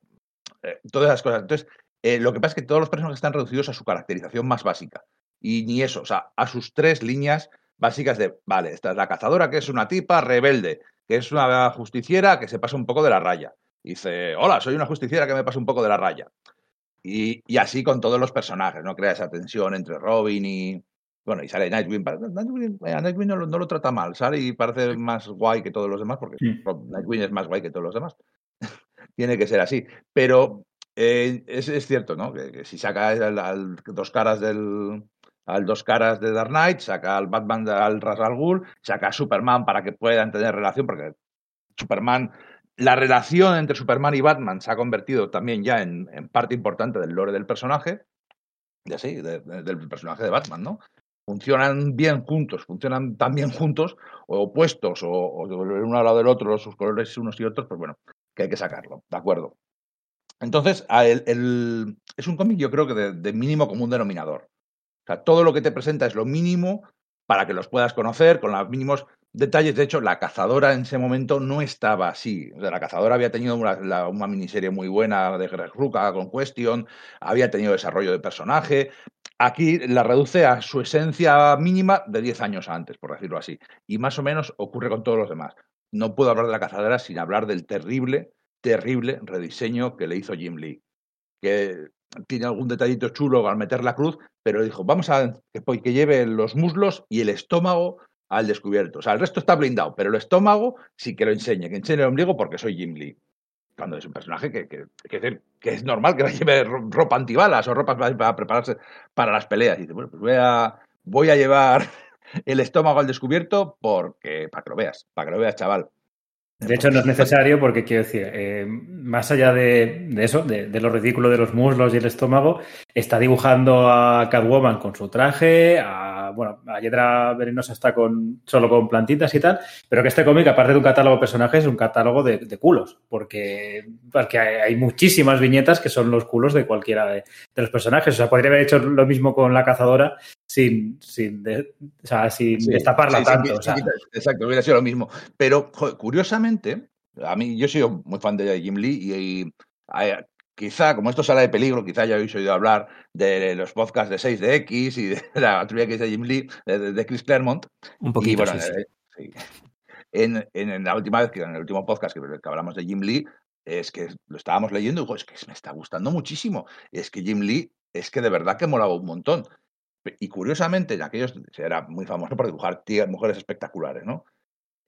Eh, todas esas cosas. Entonces, eh, lo que pasa es que todos los personajes están reducidos a su caracterización más básica. Y ni eso, o sea, a sus tres líneas básicas de, vale, esta es la cazadora, que es una tipa rebelde, que es una justiciera que se pasa un poco de la raya. Y dice, hola, soy una justiciera que me pasa un poco de la raya. Y, y así con todos los personajes, ¿no? Crea esa tensión entre Robin y... Bueno, y sale Nightwing. Nightwing, Nightwing no, no, lo trata mal, sale y parece más guay que todos los demás, porque sí. Nightwing es más guay que todos los demás. Tiene que ser así. Pero eh, es, es, cierto, ¿no? Que, que si saca al, al, dos caras del, al dos caras de Dark Knight, saca al Batman al Ras al Ghul, saca a Superman para que puedan tener relación, porque Superman, la relación entre Superman y Batman se ha convertido también ya en, parte importante del lore del personaje, ya sí, de, de, del personaje de Batman, ¿no? Funcionan bien juntos, funcionan tan bien juntos, o opuestos, o, o uno al lado del otro, sus colores unos y otros, pues bueno, que hay que sacarlo, ¿de acuerdo? Entonces, es un cómic yo creo que de, de mínimo común denominador. O sea, todo lo que te presenta es lo mínimo para que los puedas conocer con los mínimos detalles. De hecho, la cazadora en ese momento no estaba así. O sea, la cazadora había tenido una, miniserie muy buena de Greg Ruka con Question, había tenido desarrollo de personaje. Aquí la reduce a su esencia mínima de 10 años antes, por decirlo así. Y más o menos ocurre con todos los demás. No puedo hablar de la cazadora sin hablar del terrible, terrible rediseño que le hizo Jim Lee. Que tiene algún detallito chulo al meter la cruz, pero dijo, vamos a que lleve los muslos y el estómago al descubierto. O sea, el resto está blindado, pero el estómago sí que lo enseñe, que enseñe el ombligo porque soy Jim Lee. Cuando es un personaje que, que, que, es normal que lleve ropa antibalas o ropa para prepararse para las peleas. Y dice, bueno, pues voy a, voy a llevar el estómago al descubierto porque para que lo veas, para que lo veas, chaval. De hecho, no es necesario porque, quiero decir, eh, más allá de, eso, de, de, lo ridículo de los muslos y el estómago, está dibujando a Catwoman con su traje, a, bueno, a Hiedra Venenosa está con, solo con plantitas y tal, pero que este cómic, aparte de un catálogo de personajes, es un catálogo de, culos, porque, porque hay, muchísimas viñetas que son los culos de cualquiera de, los personajes. O sea, podría haber hecho lo mismo con la cazadora sin, sin, de, o sea, sin sí, destaparla sí, tanto. Sí, o sea. Exacto, hubiera sido lo mismo. Pero, joder, curiosamente, a mí, yo soy muy fan de Jim Lee y, y a, quizá, como esto sale de peligro, quizá ya habéis oído hablar de los podcasts de 6DX y de la trivia que es de Jim Lee, de, de Chris Claremont. Un poquito, y, bueno, eh, En, en, en, la última vez, que en el último podcast que, que hablamos de Jim Lee, es que lo estábamos leyendo y digo, es que me está gustando muchísimo. Es que Jim Lee es que de verdad que molaba un montón. Y curiosamente, en aquellos era muy famoso por dibujar tías, mujeres espectaculares, ¿no?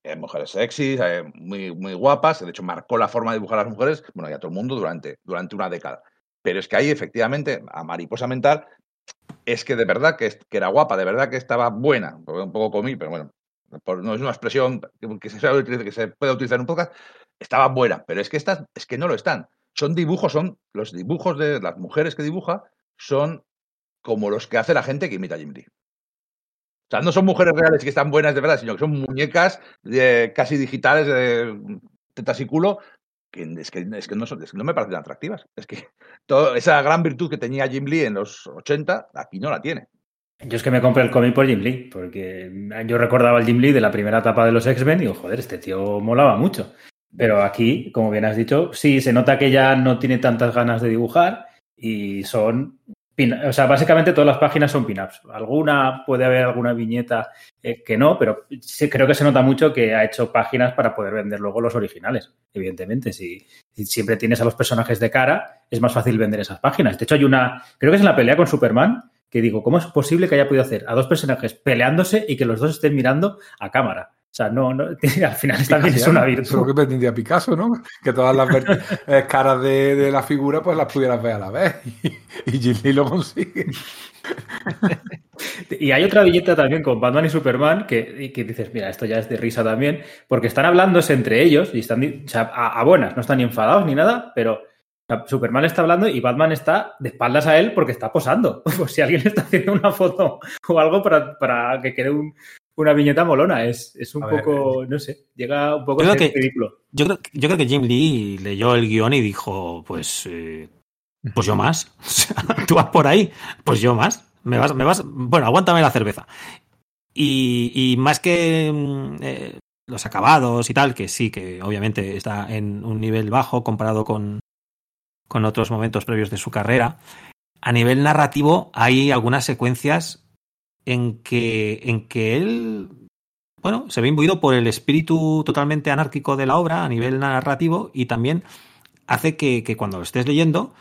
Eh, mujeres sexys, eh, muy, muy guapas. De hecho, marcó la forma de dibujar a las mujeres, bueno, y a todo el mundo durante, durante una década. Pero es que ahí, efectivamente, a Mariposa Mental, es que de verdad que, que era guapa, de verdad que estaba buena. Un poco comí, pero bueno, no es una expresión que se, puede utilizar en un podcast, estaba buena, pero es que estas, es que no lo están. Son dibujos, son los dibujos de las mujeres que dibuja, son como los que hace la gente que imita a Jim Lee. O sea, no son mujeres reales que están buenas de verdad, sino que son muñecas de, casi digitales de tetas y culo, que es que, no, me parecen atractivas. Es que toda esa gran virtud que tenía Jim Lee en los 80, aquí no la tiene. Yo es que me compré el cómic por Jim Lee, porque yo recordaba al Jim Lee de la primera etapa de los X-Men y digo, joder, este tío molaba mucho. Pero aquí, como bien has dicho, sí, se nota que ya no tiene tantas ganas de dibujar y son o sea, básicamente todas las páginas son pin-ups. Alguna puede haber alguna viñeta eh, que no, pero creo que se nota mucho que ha hecho páginas para poder vender luego los originales. Evidentemente, si, si, siempre tienes a los personajes de cara, es más fácil vender esas páginas. De hecho, hay una, creo que es en la pelea con Superman, que digo, ¿cómo es posible que haya podido hacer a dos personajes peleándose y que los dos estén mirando a cámara? O sea, no, no al final también es una virtud. Lo que pretendía Picasso, ¿no? Que todas las eh, caras de, de, la figura pues las pudieras ver a la vez. Y, y lo consigue. y hay otra viñeta también con Batman y Superman que, que, dices, mira, esto ya es de risa también, porque están hablándose entre ellos y están o sea, a, a, buenas, no están ni enfadados ni nada, pero Superman está hablando y Batman está de espaldas a él porque está posando. Pues si alguien le está haciendo una foto o algo para, para que quede un, una viñeta molona. Es, es un poco, no sé, llega un poco yo a ser que, ridículo. Yo creo, yo creo que Jim Lee leyó el guion y dijo, pues, eh, pues yo más. Tú vas por ahí, pues yo más. Me vas, me vas, bueno, aguántame la cerveza. Y, y más que eh, los acabados y tal, que sí, que obviamente está en un nivel bajo comparado con, con otros momentos previos de su carrera. A nivel narrativo hay algunas secuencias en que, en que él, bueno, se ve imbuido por el espíritu totalmente anárquico de la obra a nivel narrativo y también hace que, cuando lo estés leyendo,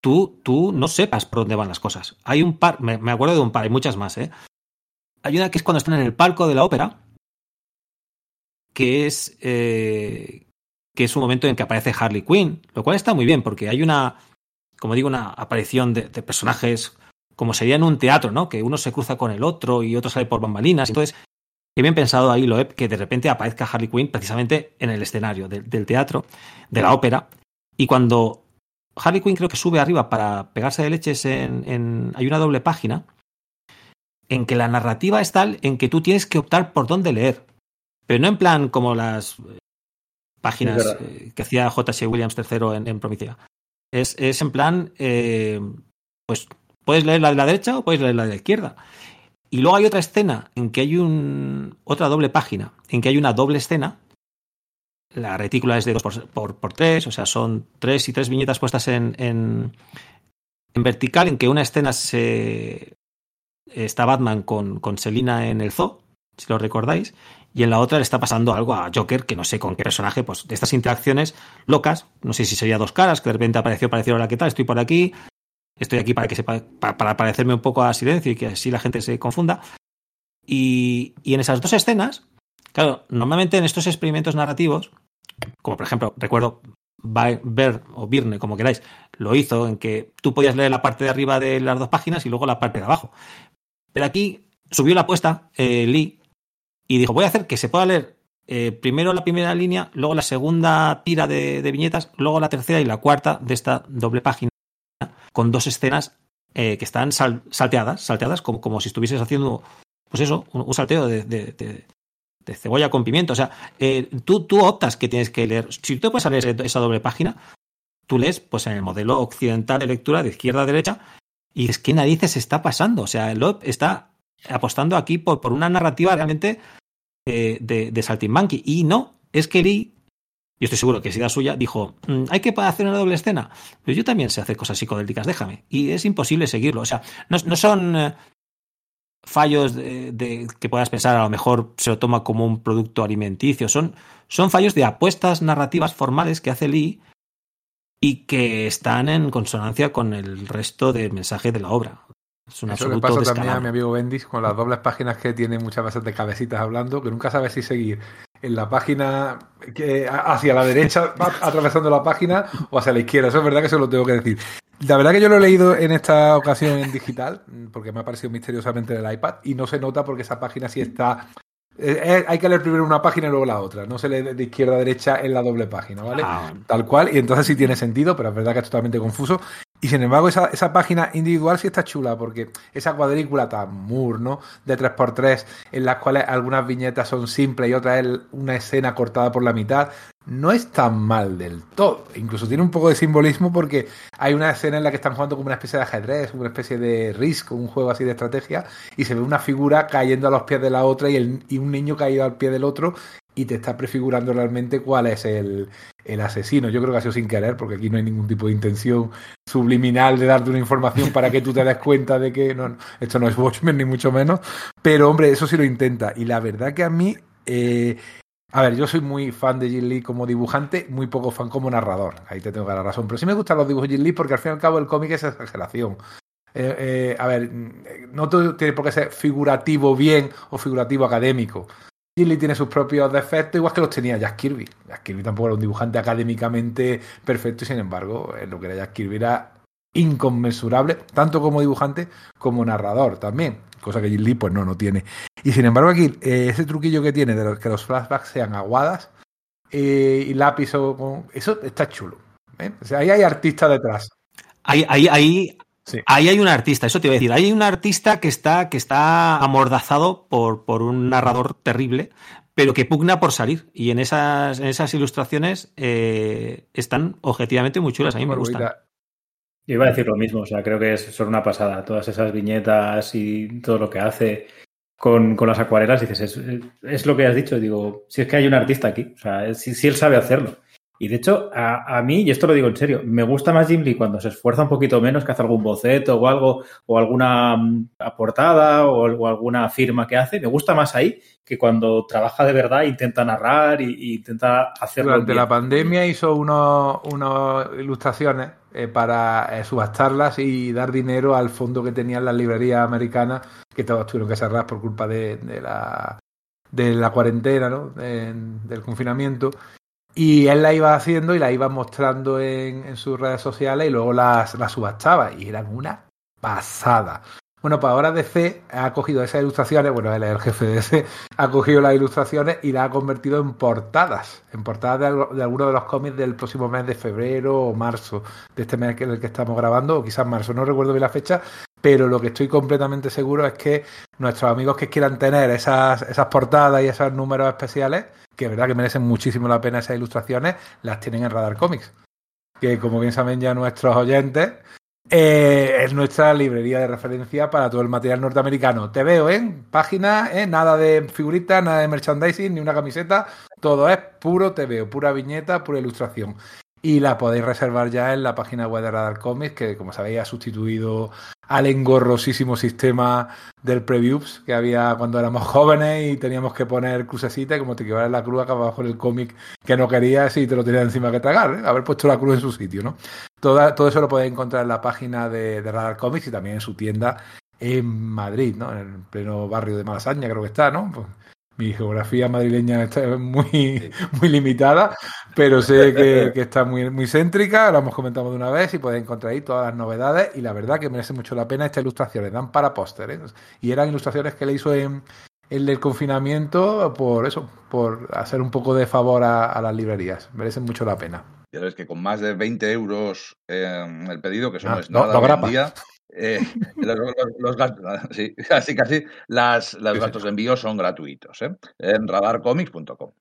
tú, tú no sepas por dónde van las cosas. Hay un par, me, me acuerdo de un par, hay muchas más, ¿eh? Hay una que es cuando están en el palco de la ópera, que es, eh, que es un momento en que aparece Harley Quinn, lo cual está muy bien porque hay una, como digo, una aparición de personajes como sería en un teatro, ¿no? Que uno se cruza con el otro y otro sale por bambalinas. Entonces, he bien pensado ahí, Loeb, que de repente aparezca Harley Quinn precisamente en el escenario de, del teatro, de la ópera, y cuando Harley Quinn creo que sube arriba para pegarse de leches en, en, hay una doble página en que la narrativa es tal en que tú tienes que optar por dónde leer, pero no en plan como las páginas eh, que hacía J.C. Williams III en, en. Es, es, en plan, eh, pues Puedes leer la de la derecha o puedes leer la de la izquierda. Y luego hay otra escena en que hay un. otra doble página, en que hay una doble escena. La retícula es de 2 por, por, por 3, o sea, son tres y tres viñetas puestas en, en, en vertical, en que una escena se. está Batman con, Selina en el zoo, si lo recordáis, y en la otra le está pasando algo a Joker, que no sé con qué personaje, pues de estas interacciones locas, no sé si sería dos caras, que de repente apareció, apareció, hola, ¿qué tal? Estoy por aquí, Estoy aquí para que sepa, para, parecerme un poco a silencio y que así la gente se confunda. Y, en esas dos escenas, claro, normalmente en estos experimentos narrativos, como por ejemplo, recuerdo Ver o Birne, como queráis, lo hizo en que tú podías leer la parte de arriba de las dos páginas y luego la parte de abajo. Pero aquí subió la apuesta eh, Lee y dijo, voy a hacer que se pueda leer eh, primero la primera línea, luego la segunda tira de, viñetas, luego la tercera y la cuarta de esta doble página con dos escenas eh, que están sal, salteadas, salteadas como, como, si estuvieses haciendo, pues eso, un, salteo de, cebolla con pimiento. O sea, eh, tú, tú optas que tienes que leer. Si tú puedes leer esa doble página, tú lees pues en el modelo occidental de lectura de izquierda a derecha y es que narices está pasando. O sea, Loeb está apostando aquí por, por una narrativa realmente eh, de, de Saltimbanqui. Y no, es que Lee yo estoy seguro que si era suya, dijo, mmm, hay que hacer una doble escena. Pero yo también sé hacer cosas psicodélicas, déjame. Y es imposible seguirlo. O sea, no, no son eh, fallos de, de, que puedas pensar, a lo mejor se lo toma como un producto alimenticio. Son, son fallos de apuestas narrativas formales que hace Lee y que están en consonancia con el resto del mensaje de la obra. Es Eso le pasa también a mi amigo Bendis con las dobles páginas que tiene muchas veces de cabecitas hablando, que nunca sabe si seguir en la página que hacia la derecha, atravesando la página, o hacia la izquierda. Eso es verdad que se lo tengo que decir. La verdad que yo lo he leído en esta ocasión en digital, porque me ha parecido misteriosamente en el iPad, y no se nota porque esa página sí está. eh, eh, hay que leer primero una página y luego la otra. No se lee de izquierda a derecha en la doble página, ¿vale? Ah, tal cual, y entonces sí tiene sentido, pero es verdad que es totalmente confuso. Y sin embargo, esa, esa página individual sí está chula, porque esa cuadrícula tan Moore, ¿no? De 3x3, en las cuales algunas viñetas son simples y otras es una escena cortada por la mitad, no es tan mal del todo. Incluso tiene un poco de simbolismo porque hay una escena en la que están jugando como una especie de ajedrez, una especie de Risk, un juego así de estrategia, y se ve una figura cayendo a los pies de la otra y, el- y un niño caído al pie del otro, y te está prefigurando realmente cuál es el, el asesino. Yo creo que ha sido sin querer, porque aquí no hay ningún tipo de intención subliminal de darte una información para que tú te des cuenta de que no, esto no es Watchmen, ni mucho menos. Pero, hombre, eso sí lo intenta. Y la verdad que a mí. eh, a ver, yo soy muy fan de Jim Lee como dibujante, muy poco fan como narrador. Ahí te tengo que dar la razón. Pero sí me gustan los dibujos de Jim Lee porque al fin y al cabo el cómic es exageración. Eh, eh, a ver, no todo tiene por qué ser figurativo bien o figurativo académico. Lee tiene sus propios defectos, igual que los tenía Jack Kirby. Jack Kirby tampoco era un dibujante académicamente perfecto y sin embargo, eh, lo que era Jack Kirby era inconmensurable, tanto como dibujante como narrador también, cosa que Lee pues no, no tiene. Y sin embargo aquí, eh, ese truquillo que tiene de que los flashbacks sean aguadas eh, y lápiz o. Eso está chulo. O sea, ahí hay artistas detrás. Ahí, ahí, ahí, Sí. ahí hay un artista, eso te iba a decir. Ahí hay un artista que está, que está amordazado por, por un narrador terrible, pero que pugna por salir. Y en esas, en esas ilustraciones eh, están objetivamente muy chulas. A mí me gustan. Yo iba a decir lo mismo, o sea, creo que es, son una pasada. Todas esas viñetas y todo lo que hace con, con las acuarelas, dices, es, es, lo que has dicho, digo, si es que hay un artista aquí, o sea, si, si él sabe hacerlo. Y de hecho, a, a, mí, y esto lo digo en serio, me gusta más Jim Lee cuando se esfuerza un poquito menos, que hace algún boceto o algo, o alguna mm, portada o, o, alguna firma que hace. Me gusta más ahí que cuando trabaja de verdad, intenta narrar y intenta hacerlo. Durante la pandemia hizo unos, unos ilustraciones eh, para eh, subastarlas y dar dinero al fondo que tenían las librerías americanas, que todos tuvieron que cerrar por culpa de, de la de la cuarentena, ¿no? De, del confinamiento. Y él la iba haciendo y la iba mostrando en, sus redes sociales y luego las, subastaba. Y eran una pasada. Bueno, pues ahora DC ha cogido esas ilustraciones, bueno, él es el jefe de DC, ha cogido las ilustraciones y las ha convertido en portadas, en portadas de, de algunos de los cómics del próximo mes de febrero o marzo, de este mes en el que estamos grabando, o quizás marzo, no recuerdo bien la fecha, pero lo que estoy completamente seguro es que nuestros amigos que quieran tener esas portadas y esos números especiales, que es verdad que merecen muchísimo la pena esas ilustraciones, las tienen en Radar Comics. Que como bien saben ya nuestros oyentes, eh, es nuestra librería de referencia para todo el material norteamericano. Te veo en página, ¿eh? nada de figuritas, nada de merchandising, ni una camiseta, todo es puro te veo, pura viñeta, pura ilustración. Y la podéis reservar ya en la página web de Radar Comics, que como sabéis ha sustituido al engorrosísimo sistema del previews que había cuando éramos jóvenes y teníamos que poner crucecita y como te quedabas la cruz acababas con el cómic que no querías y te lo tenías encima que tragar, ¿eh? haber puesto la cruz en su sitio, ¿no? Todo, todo eso lo podéis encontrar en la página de, de, Radar Comics y también en su tienda en Madrid, ¿no? En el pleno barrio de Malasaña creo que está, ¿no? Pues mi geografía madrileña está muy, sí. muy limitada, pero sé que, que, está muy, muy céntrica, lo hemos comentado de una vez y podéis encontrar ahí todas las novedades y la verdad que merece mucho la pena estas ilustraciones, dan para pósteres ¿eh? y eran ilustraciones que le hizo en el del confinamiento por eso, por hacer un poco de favor a, a las librerías, merecen mucho la pena. Ya ves que con más de 20 euros en el pedido, que eso ah, no es nada no, hoy en día, eh, los, los, los, gastos, sí, casi casi las, los gastos de envío son gratuitos ¿eh? en radarcomics.com.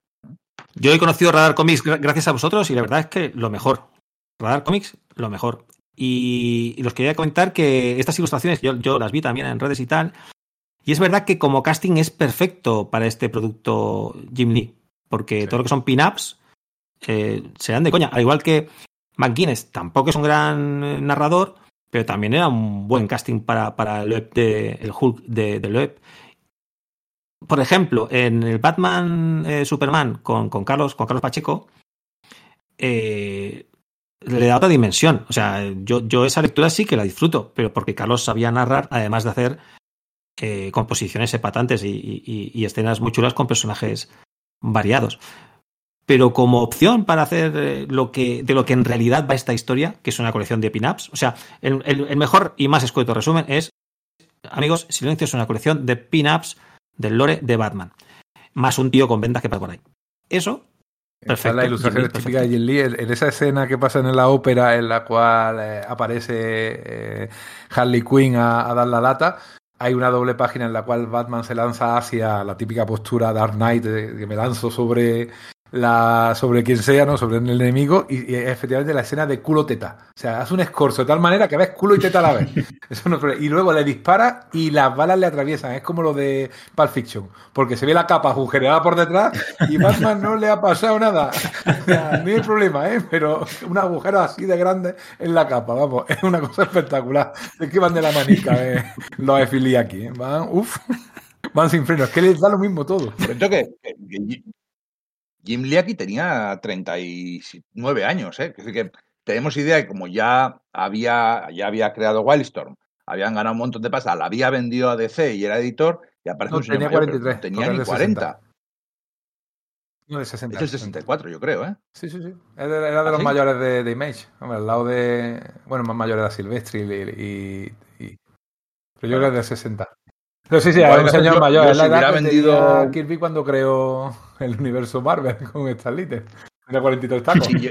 Yo he conocido Radar Comics gracias a vosotros y la verdad es que lo mejor. Radar Comics, lo mejor. Y, y los quería comentar que estas ilustraciones yo, yo, las vi también en redes y tal. Y es verdad que como casting es perfecto para este producto Jim Lee. Porque sí. todo lo que son pin-ups eh, se dan de coña. Al igual que McGuinness tampoco es un gran narrador, pero también era un buen casting para, para el, web de, el Hulk de, de web. Por ejemplo, en el Batman eh, Superman con, con, Carlos, con Carlos Pacheco, eh, le da otra dimensión. O sea, yo, yo esa lectura sí que la disfruto, pero porque Carlos sabía narrar, además de hacer eh, composiciones epatantes y, y, y, escenas muy chulas con personajes variados. Pero como opción para hacer eh, lo que, de lo que en realidad va esta historia, que es una colección de pin-ups, o sea, el, el, el, mejor y más escueto resumen es, amigos, Silencio es una colección de pin-ups del lore de Batman, más un tío con ventas que para por ahí. Eso Perfecto. la ilustración típica de Jim Lee. En esa escena que pasa en la ópera en la cual eh, aparece eh, Harley Quinn a, a, dar la lata, hay una doble página en la cual Batman se lanza hacia la típica postura Dark Knight, de, que me lanzo sobre la, sobre quien sea, ¿no? Sobre el enemigo, y, y, efectivamente la escena de culo teta. O sea, hace un escorzo de tal manera que ves culo y teta a la vez. Eso no es y luego le dispara y las balas le atraviesan. Es como lo de Pulp Fiction, porque se ve la capa agujereada por detrás y Batman no le ha pasado nada. O sea, no hay problema, ¿eh? Pero un agujero así de grande en la capa, vamos, es una cosa espectacular. Es que van de la manica eh, los efili aquí, ¿eh? Van, uff, van sin freno. Es que les da lo mismo todo. Pero que, que Jim aquí tenía 39 años, ¿eh? Es decir, que tenemos idea de como ya había, ya había creado Wildstorm, habían ganado un montón de pasta, la había vendido a DC y era editor, y aparece no, un señor tenía mayor, 43, no tenía ni 40. No, de 60. Es el 64, yo creo, ¿eh? Sí, sí, sí. Era, era de ¿Ah, los sí? mayores de, de, Image. Hombre, al lado de. Bueno, más mayor era Silvestri y. y, y... Pero yo creo que es de 60. Pero sí, sí, era un señor yo- mayor. yo es la si edad hubiera que vendido- tenía Kirby cuando creó el universo Marvel con Stan Lee. Tenía 43 tacos. Si yo,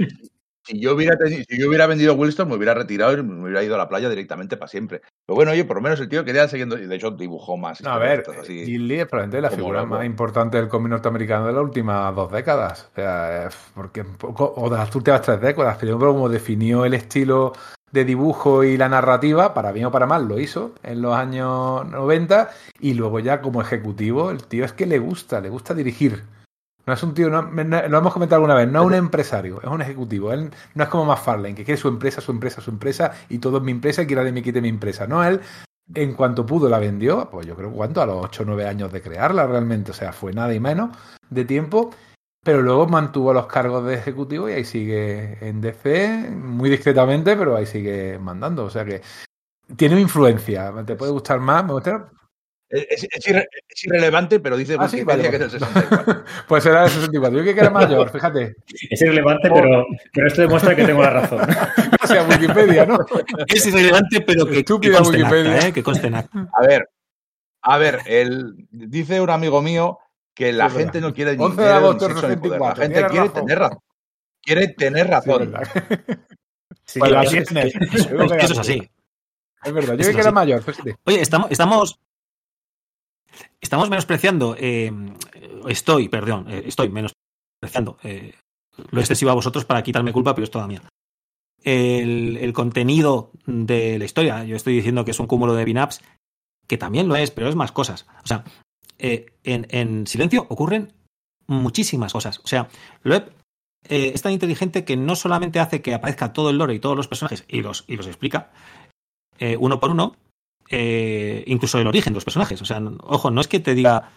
si yo hubiera tenido- si yo hubiera vendido Wildstorm, me hubiera retirado y me hubiera ido a la playa directamente para siempre. Pero bueno, oye, por lo menos el tío quería y de hecho dibujó más. No, a ver, historietas así. Jim Lee es probablemente la figura loco. más importante del cómic norteamericano de las últimas dos décadas. O sea, eh, porque un poco, o de las últimas tres décadas, pero como definió el estilo de dibujo y la narrativa, para bien o para mal, lo hizo en los años 90 y luego ya como ejecutivo, el tío es que le gusta, le gusta dirigir. No es un tío, no, no- lo hemos comentado alguna vez, no es un empresario, es un ejecutivo. Él no es como McFarlane, que quiere su empresa, su empresa, su empresa y todo es mi empresa y quiere de mí quite mi empresa. No, él en cuanto pudo la vendió, pues yo creo cuánto, a los 8 o 9 años de crearla realmente, o sea, fue nada y menos de tiempo, pero luego mantuvo los cargos de ejecutivo y ahí sigue en DC, muy discretamente, pero ahí sigue mandando, o sea que tiene influencia, te puede gustar más, me gusta, Es, es- es irre- es irrelevante, pero dice Ah, sí, vale, que es vale. 64. pues era el 64, yo creo que era mayor, fíjate, Es irrelevante, pero, pero esto demuestra que tengo la razón. o sea, Wikipedia, ¿no? Es irrelevante, pero que, que Estúpida acta, Wikipedia. ¿eh? Que conste en acta. A ver, a ver, el, dice un amigo mío que la Sí, gente verdad. no quiere ni 11 de dinero, ni agosto del sexo, ni poder. La 64, gente quiere razón. tener razón. Quiere tener razón. Sí, Pues la es- es- Eso es así. Es verdad, yo creo que era mayor, fíjate. Oye, estamos, estamos, estamos menospreciando, eh, estoy, perdón, eh, estoy menospreciando eh, lo excesivo a vosotros para quitarme culpa, pero es toda mía. El, el contenido de la historia, yo estoy diciendo que es un cúmulo de pin-ups, que también lo es, pero es más cosas. O sea, eh, en, en silencio ocurren muchísimas cosas. O sea, Loeb eh, es tan inteligente que no solamente hace que aparezca todo el lore y todos los personajes y los, y los explica eh, uno por uno, eh, incluso el origen de los personajes. O sea, ojo, no es que te diga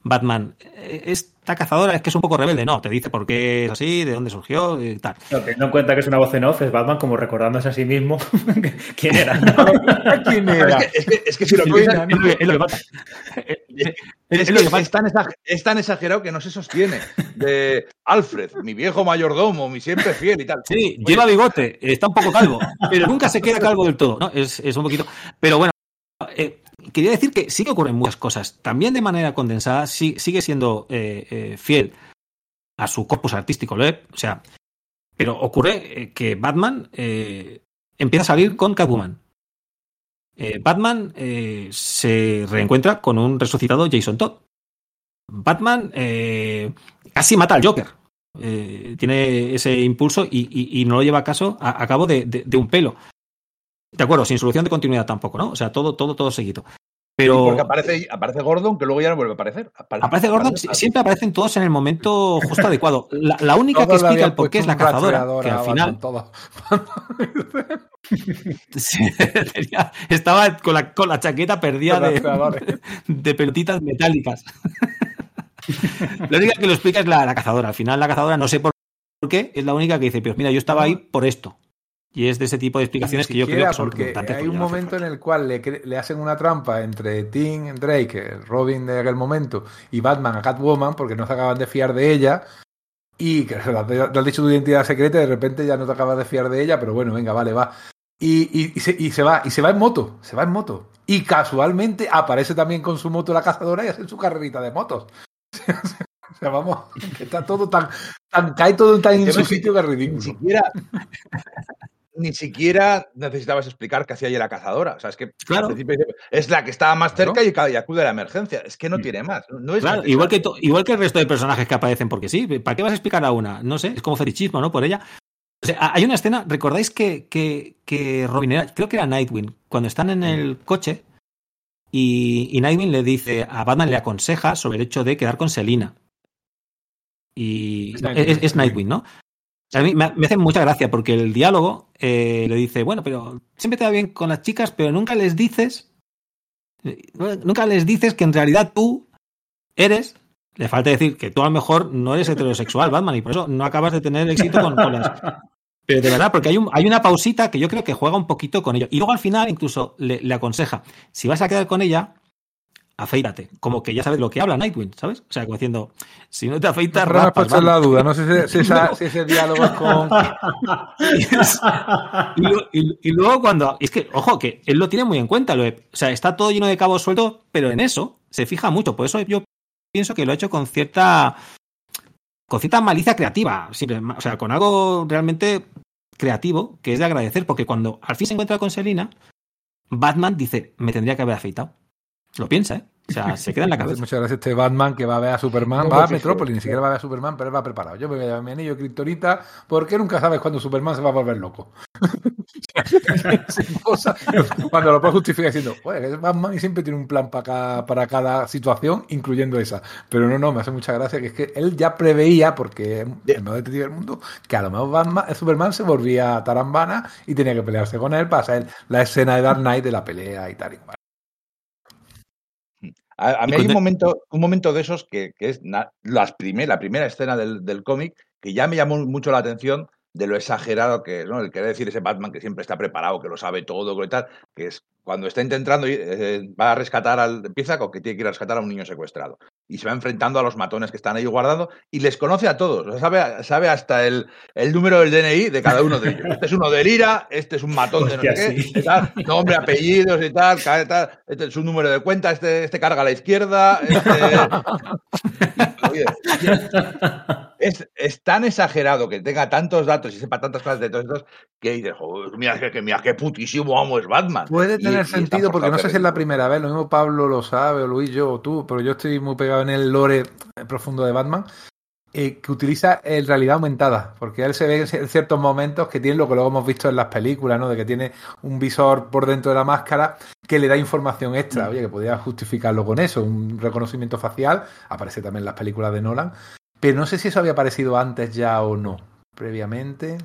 Batman, eh, esta cazadora es que es un poco rebelde, no, te dice por qué es así, de dónde surgió y tal. no, teniendo en cuenta que es una voz en off, es Batman como recordándose a sí mismo quién era. ¿Quién era? es, que, es, que, es que si lo Sí, piensas, Es que- es tan exag- es tan exagerado que no se sostiene. De Alfred, mi viejo mayordomo, mi siempre fiel y tal. Sí, Oye, lleva bigote, está un poco calvo, pero nunca se queda calvo del todo, ¿no? Es, es un poquito. Pero bueno, eh, quería decir que sí que ocurren muchas cosas. También de manera condensada, sigue siendo eh, eh, fiel a su corpus artístico. O sea, pero ocurre que Batman empieza a salir con Catwoman. Batman se reencuentra con un resucitado Jason Todd. Batman casi mata al Joker. Tiene ese impulso y, no lo lleva a, caso, a, cabo de un pelo. De acuerdo, sin solución de continuidad tampoco, ¿no? O sea, todo, todo, todo seguido. Pero Porque aparece, aparece Gordon, que luego ya no vuelve a aparecer. Apare- aparece Gordon, aparece- siempre aparecen todos en el momento justo adecuado. La, la única que explica el por qué es la cazadora, que al final Batman, todo. Sí, tenía- estaba con la, con la chaqueta perdida de, pelotitas metálicas. la única que lo explica es la, la cazadora. Al final, la cazadora, no sé por qué, es la única que dice: Pero mira, yo estaba ahí por esto. Y es de ese tipo de explicaciones Ni que yo creo que son porque hay un momento en el cual le, le hacen una trampa entre Tim Drake, Robin de aquel momento, y Batman a Catwoman porque no se acaban de fiar de ella. Y que le has dicho tu identidad secreta y de repente ya no te acabas de fiar de ella, pero bueno, venga, vale, va. Y, y- y se, y se va, y se va en moto, se va en moto. Y casualmente aparece también con su moto la cazadora y hace su carrerita de motos. o sea, vamos, que está todo tan, tan cae todo tan en su sitio que es Ni ridículo. siquiera, ni siquiera necesitabas explicar qué hacía allí la cazadora. O sea, es que Claro. al principio dice, es la que estaba más Claro. cerca y, ca- y acude a la emergencia. Es que no Mm. tiene más. No, es Claro, igual que, to- igual que el resto de personajes que aparecen, porque sí, ¿para qué vas a explicar a una? No sé, es como fetichismo, ¿no? Por ella. O sea, hay una escena, ¿recordáis que, que, que Robin era, creo que era Nightwing, cuando están en el coche y, y Nightwing le dice, a Batman le aconseja sobre el hecho de quedar con Selina. Y es, es Nightwing, ¿no? A mí me, me hace mucha gracia porque el diálogo eh, le dice, bueno, pero siempre te va bien con las chicas, pero nunca les dices, nunca les dices que en realidad tú eres le falta decir que tú a lo mejor no eres heterosexual, Batman, y por eso no acabas de tener éxito con, con las. Pero de verdad, porque hay, un, hay una pausita que yo creo que juega un poquito con ello. Y luego al final incluso le, le aconseja, si vas a quedar con ella, afeítate. Como que ya sabes lo que habla Nightwing, ¿sabes? O sea, como diciendo, si no te afeitas, has rapas, en la duda, no sé si, ese diálogo es con... y, lo- y- y luego cuando. Es que, ojo, que él lo tiene muy en cuenta. Lo de- o sea, está todo lleno de cabos sueltos, pero en eso se fija mucho. Por eso yo pienso que lo ha hecho con cierta. Con cierta malicia creativa. siempre, o sea, con algo realmente creativo que es de agradecer. Porque cuando al fin se encuentra con Selina, Batman dice: Me tendría que haber afeitado. Lo piensa, ¿eh? O sea, se queda en la cabeza. Muchas gracias este Batman que va a ver a Superman, No, va a pues Metrópolis, ni siquiera va a ver a Superman, pero él va preparado. Yo me voy a llevar mi anillo Kryptonita porque nunca sabes cuándo Superman se va a volver loco. Cosa, cuando lo puedes justificar diciendo, oye, es Batman y siempre tiene un plan para cada, para cada situación, incluyendo esa. Pero no, no, me hace mucha gracia que es que él ya preveía, porque es el mejor detective del mundo, que a lo mejor Batman, Superman se volvía tarambana y tenía que pelearse con él para hacer la escena de Dark Knight de la pelea y tal y cual. A, a mí Y hay un momento, un momento de esos que, que es las primer- la primera escena del, del cómic que ya me llamó mucho la atención de lo exagerado que es, ¿no? El querer decir ese Batman que siempre está preparado, que lo sabe todo, que tal, que es cuando está intentando ir, eh, va a rescatar al, empieza con que tiene que ir a rescatar a un niño secuestrado y se va enfrentando a los matones que están ahí guardando y les conoce a todos, o sea, sabe, sabe hasta el, el número del DNI de cada uno de ellos. Este es uno del IRA, este es un matón de no sé qué, y tal, nombre, apellidos y tal, tal, este es un número de cuenta, este, este carga a la izquierda, este... Oye, es, es tan exagerado que tenga tantos datos y sepa tantas cosas de todos estos que dices, joder, mira, que, mira qué putísimo amo es Batman. Puede tener y sentido porque no sé si es la primera vez, lo mismo Pablo lo sabe, o Luis, yo o tú, pero yo estoy muy pegado en el lore profundo de Batman, eh, que utiliza en realidad aumentada, porque él se ve en ciertos momentos que tiene lo que luego hemos visto en las películas, ¿no? De que tiene un visor por dentro de la máscara que le da información extra, oye, que podría justificarlo con eso, un reconocimiento facial, aparece también en las películas de Nolan, pero no sé si eso había aparecido antes ya o no, previamente.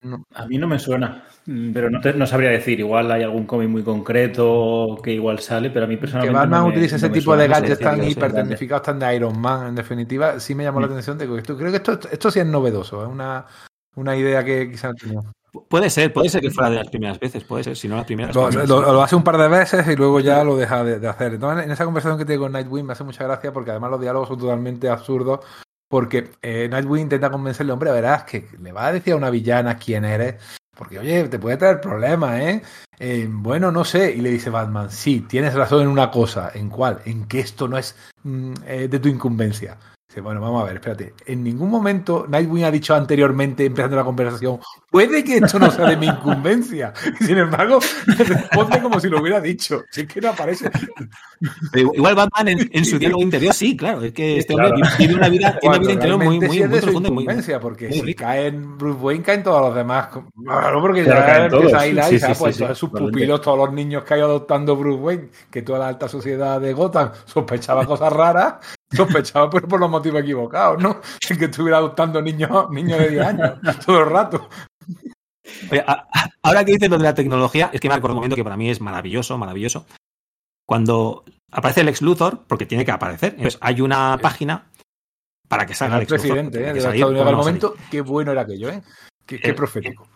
No. A mí no me suena, mm, pero no, te- no sabría decir. Igual hay algún cómic muy concreto que igual sale, pero a mí Que personalmente. Batman no me- ese tipo suena, de gadgets tan hipertecnificados, tan de Iron Man, en definitiva, sí me llamó la Mm. atención de que esto, creo que esto, esto sí es novedoso, es una, una idea que quizás no tenía. Puede ser, puede ser que fuera de las primeras veces, puede ser, si no las primeras. Lo, primeras. lo- lo hace un par de veces y luego ya lo deja de, de hacer. Entonces, en esa conversación que tiene con Nightwing me hace mucha gracia porque además los diálogos son totalmente absurdos. Porque eh, Nightwing intenta convencerle, hombre, verás que le va a decir a una villana quién eres. Porque, oye, te puede traer problemas, ¿eh? Eh, Bueno, no sé. Y le dice Batman, sí, tienes razón en una cosa. ¿En cuál? En que esto no es mm, eh, de tu incumbencia. Dice, bueno, vamos a ver, espérate. En ningún momento Nightwing ha dicho anteriormente, empezando la conversación, puede que esto no sea de mi incumbencia. Sin embargo, responde como si lo hubiera dicho. Si es que no aparece. Pero igual Batman en, en su diálogo interior, sí, claro. Es que este Claro. hombre tiene una vida, tiene una vida interior muy, muy, sí es muy de su profunda y muy. incumbencia, porque muy si cae en Bruce Wayne, caen todos los demás. Claro, porque Claro, ya caen empieza a ir ahí, Sí, ¿sabes? sí, pues sí, todos sí, sus pupilos, todos los niños que ha ido adoptando Bruce Wayne, que toda la alta sociedad de Gotham sospechaba cosas raras, sospechaba pero por los motivos equivocados, ¿no? Que estuviera adoptando niños, niños de 10 años todo el rato. Oye, a- a- ahora que dices lo de la tecnología, es que me acuerdo un momento que para mí es maravilloso, maravilloso. Cuando aparece el ex Luthor, porque tiene que aparecer, entonces hay una página para que salga el el ex Luthor. presidente ¿eh? que de los salir Estados Unidos o al no salir. momento, qué bueno era aquello, ¿eh? Qué, qué Eh, profético.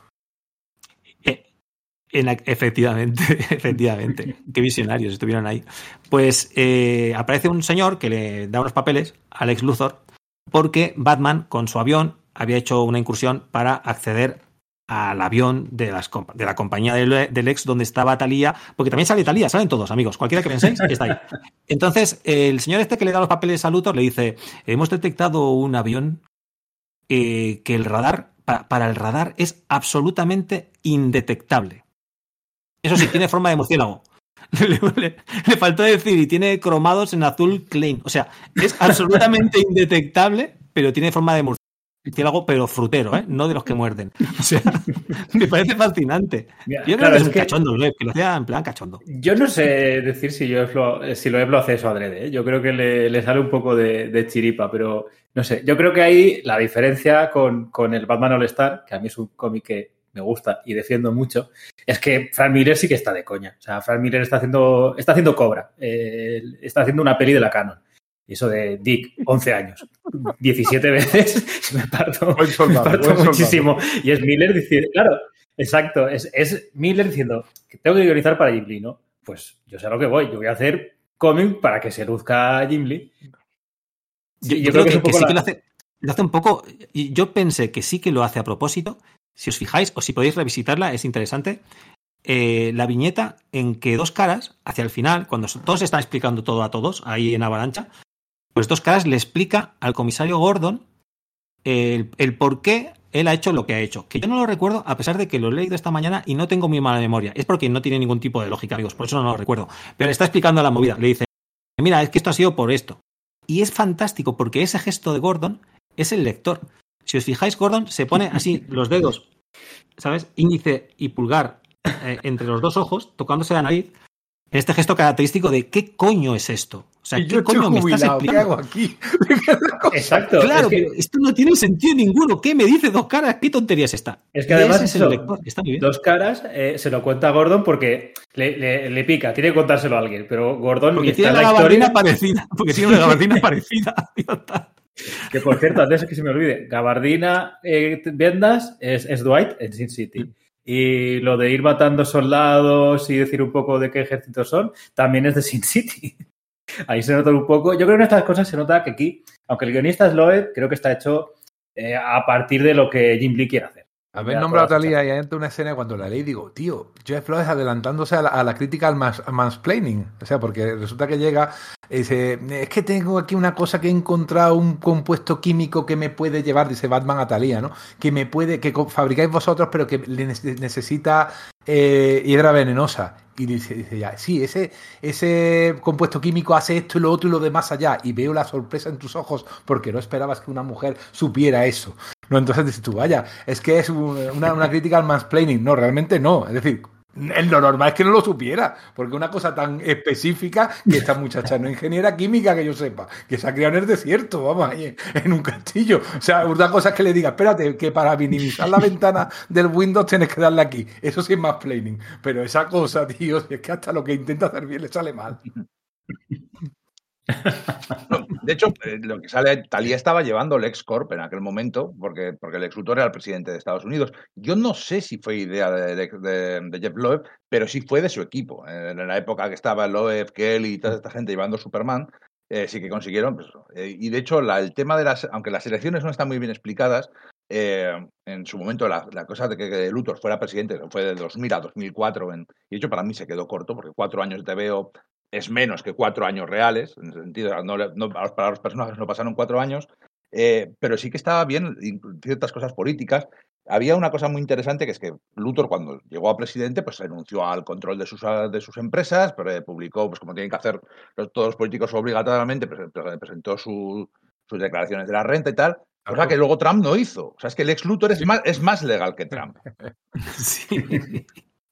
Efectivamente, efectivamente. Qué visionarios estuvieron ahí. Pues eh, aparece un señor que le da unos papeles a Lex Luthor porque Batman con su avión había hecho una incursión para acceder al avión de, las de la compañía del, del ex donde estaba Talía, porque también sale Talía, salen todos, amigos, cualquiera que penséis, está ahí. Entonces, el señor este que le da los papeles a Luthor le dice, hemos detectado un avión eh, que el radar, pa- para el radar, es absolutamente indetectable. Eso sí, tiene forma de murciélago. Le, le- le faltó decir, y tiene cromados en azul Klein. O sea, es absolutamente indetectable, pero tiene forma de murciélago, pero frutero, ¿eh? No de los que muerden. O sea, me parece fascinante. Yo creo claro, que es un que- cachondo, Loeb, que lo hacía en plan cachondo. Yo no sé decir si, Loeb lo, si lo hace eso adrede. ¿eh? Yo creo que le, le sale un poco de, de chiripa, pero no sé. Yo creo que ahí la diferencia con, con el Batman All Star, que a mí es un cómic que me gusta y defiendo mucho, es que Frank Miller sí que está de coña. O sea, Frank Miller está haciendo, está haciendo cobra. Eh, está haciendo una peli de la canon. Y eso de Dick, 11 años, 17 veces, me parto, Buen soldado, me parto buen soldado. muchísimo. Y es Miller diciendo, claro, exacto, es, es Miller diciendo que tengo que guionizar para Jim Lee, ¿no? Pues yo sé a lo que voy, yo voy a hacer cómic para que se luzca Jim Lee. Yo, creo que, es un que poco sí la- que lo hace, lo hace un poco. y Yo pensé que sí que lo hace a propósito. Si os fijáis, o si podéis revisitarla, es interesante. Eh, la viñeta en que dos caras, hacia el final, cuando todos están explicando todo a todos, ahí en Avalancha, pues dos caras le explica al comisario Gordon el, el por qué él ha hecho lo que ha hecho. Que yo no lo recuerdo, a pesar de que lo he leído esta mañana y no tengo muy mala memoria. Es porque no tiene ningún tipo de lógica, amigos, por eso no lo recuerdo. Pero le está explicando la movida. Le dice, mira, es que esto ha sido por esto. Y es fantástico porque ese gesto de Gordon es el lector. Si os fijáis, Gordon se pone así los dedos, ¿sabes? Índice y pulgar eh, entre los dos ojos, tocándose la nariz, este gesto característico de ¿qué coño es esto? O sea, yo ¿qué coño me estás jubilado, ¿qué explicando? hago aquí? Exacto. Claro, es que, pero esto no tiene sentido ninguno. ¿Qué me dice dos caras? ¿Qué tontería es esta? Es que además Ese es el eso- lector. Está muy bien. dos caras eh, se lo cuenta a Gordon porque le, le- le pica, tiene que contárselo a alguien, pero Gordon Porque tiene la la gabardina parecida. Porque tiene una gabardina parecida. Que por cierto, antes que se me olvide, gabardina eh, vendas es, es Dwight en Sin City. Y lo de ir matando soldados y decir un poco de qué ejércitos son, también es de Sin City. Ahí se nota un poco. Yo creo que en estas cosas se nota que aquí, aunque el guionista es Loeb, creo que está hecho eh, a partir de lo que Jim Lee quiere hacer. Haber nombrado a Talía y hay una escena cuando la leí digo, tío, Jeff Loeb adelantándose a la, a la crítica al mansplaining. O sea, porque resulta que llega y dice, es que tengo aquí una cosa que he encontrado, un compuesto químico que me puede llevar, dice Batman a Talía, ¿no? Que me puede, que fabricáis vosotros, pero que le ne- necesita eh, hiedra venenosa. Y dice, dice ya, sí, ese, ese compuesto químico hace esto y lo otro y lo de más allá. Y veo la sorpresa en tus ojos porque no esperabas que una mujer supiera eso. No, entonces dices tú, vaya, es que es un- una, una crítica al mansplaining. No, realmente no. Es decir, lo normal es que no lo supiera, porque una cosa tan específica que esta muchacha no ingeniera química que yo sepa, que se ha criado en el desierto, vamos, ahí en, un castillo. O sea, una cosa es que le diga, espérate, que para minimizar la ventana del Windows tienes que darle aquí. Eso sí es mansplaining. Pero esa cosa, tío, es que hasta lo que intenta hacer bien le sale mal. De hecho, eh, lo que sale, Talía estaba llevando el Corp en aquel momento, porque, porque el Luthor era el presidente de Estados Unidos. Yo no sé si fue idea de, Jeff Loeb, pero sí fue de su equipo. En la época que estaba Loeb, Kelly y toda esta gente llevando Superman, eh, sí que consiguieron. pues, eh, y de hecho, el tema de las, aunque las elecciones no están muy bien explicadas, en su momento la, cosa de que, Luthor fuera presidente fue de 2000 a 2004, en- y de hecho para mí se quedó corto, porque cuatro años de veo es menos que cuatro años reales, en el sentido, no, no- para los personajes no pasaron cuatro años, eh, pero sí que estaba bien ciertas cosas políticas. Había una cosa muy interesante que es que Luthor cuando llegó a presidente pues renunció al control de sus, de sus empresas, pero eh, publicó, pues como tienen que hacer los- todos los políticos obligatoriamente, pre- pre- presentó su- sus declaraciones de la renta y tal, cosa que luego Trump no hizo. O sea, es que el ex Luthor es más, es más legal que Trump. Sí.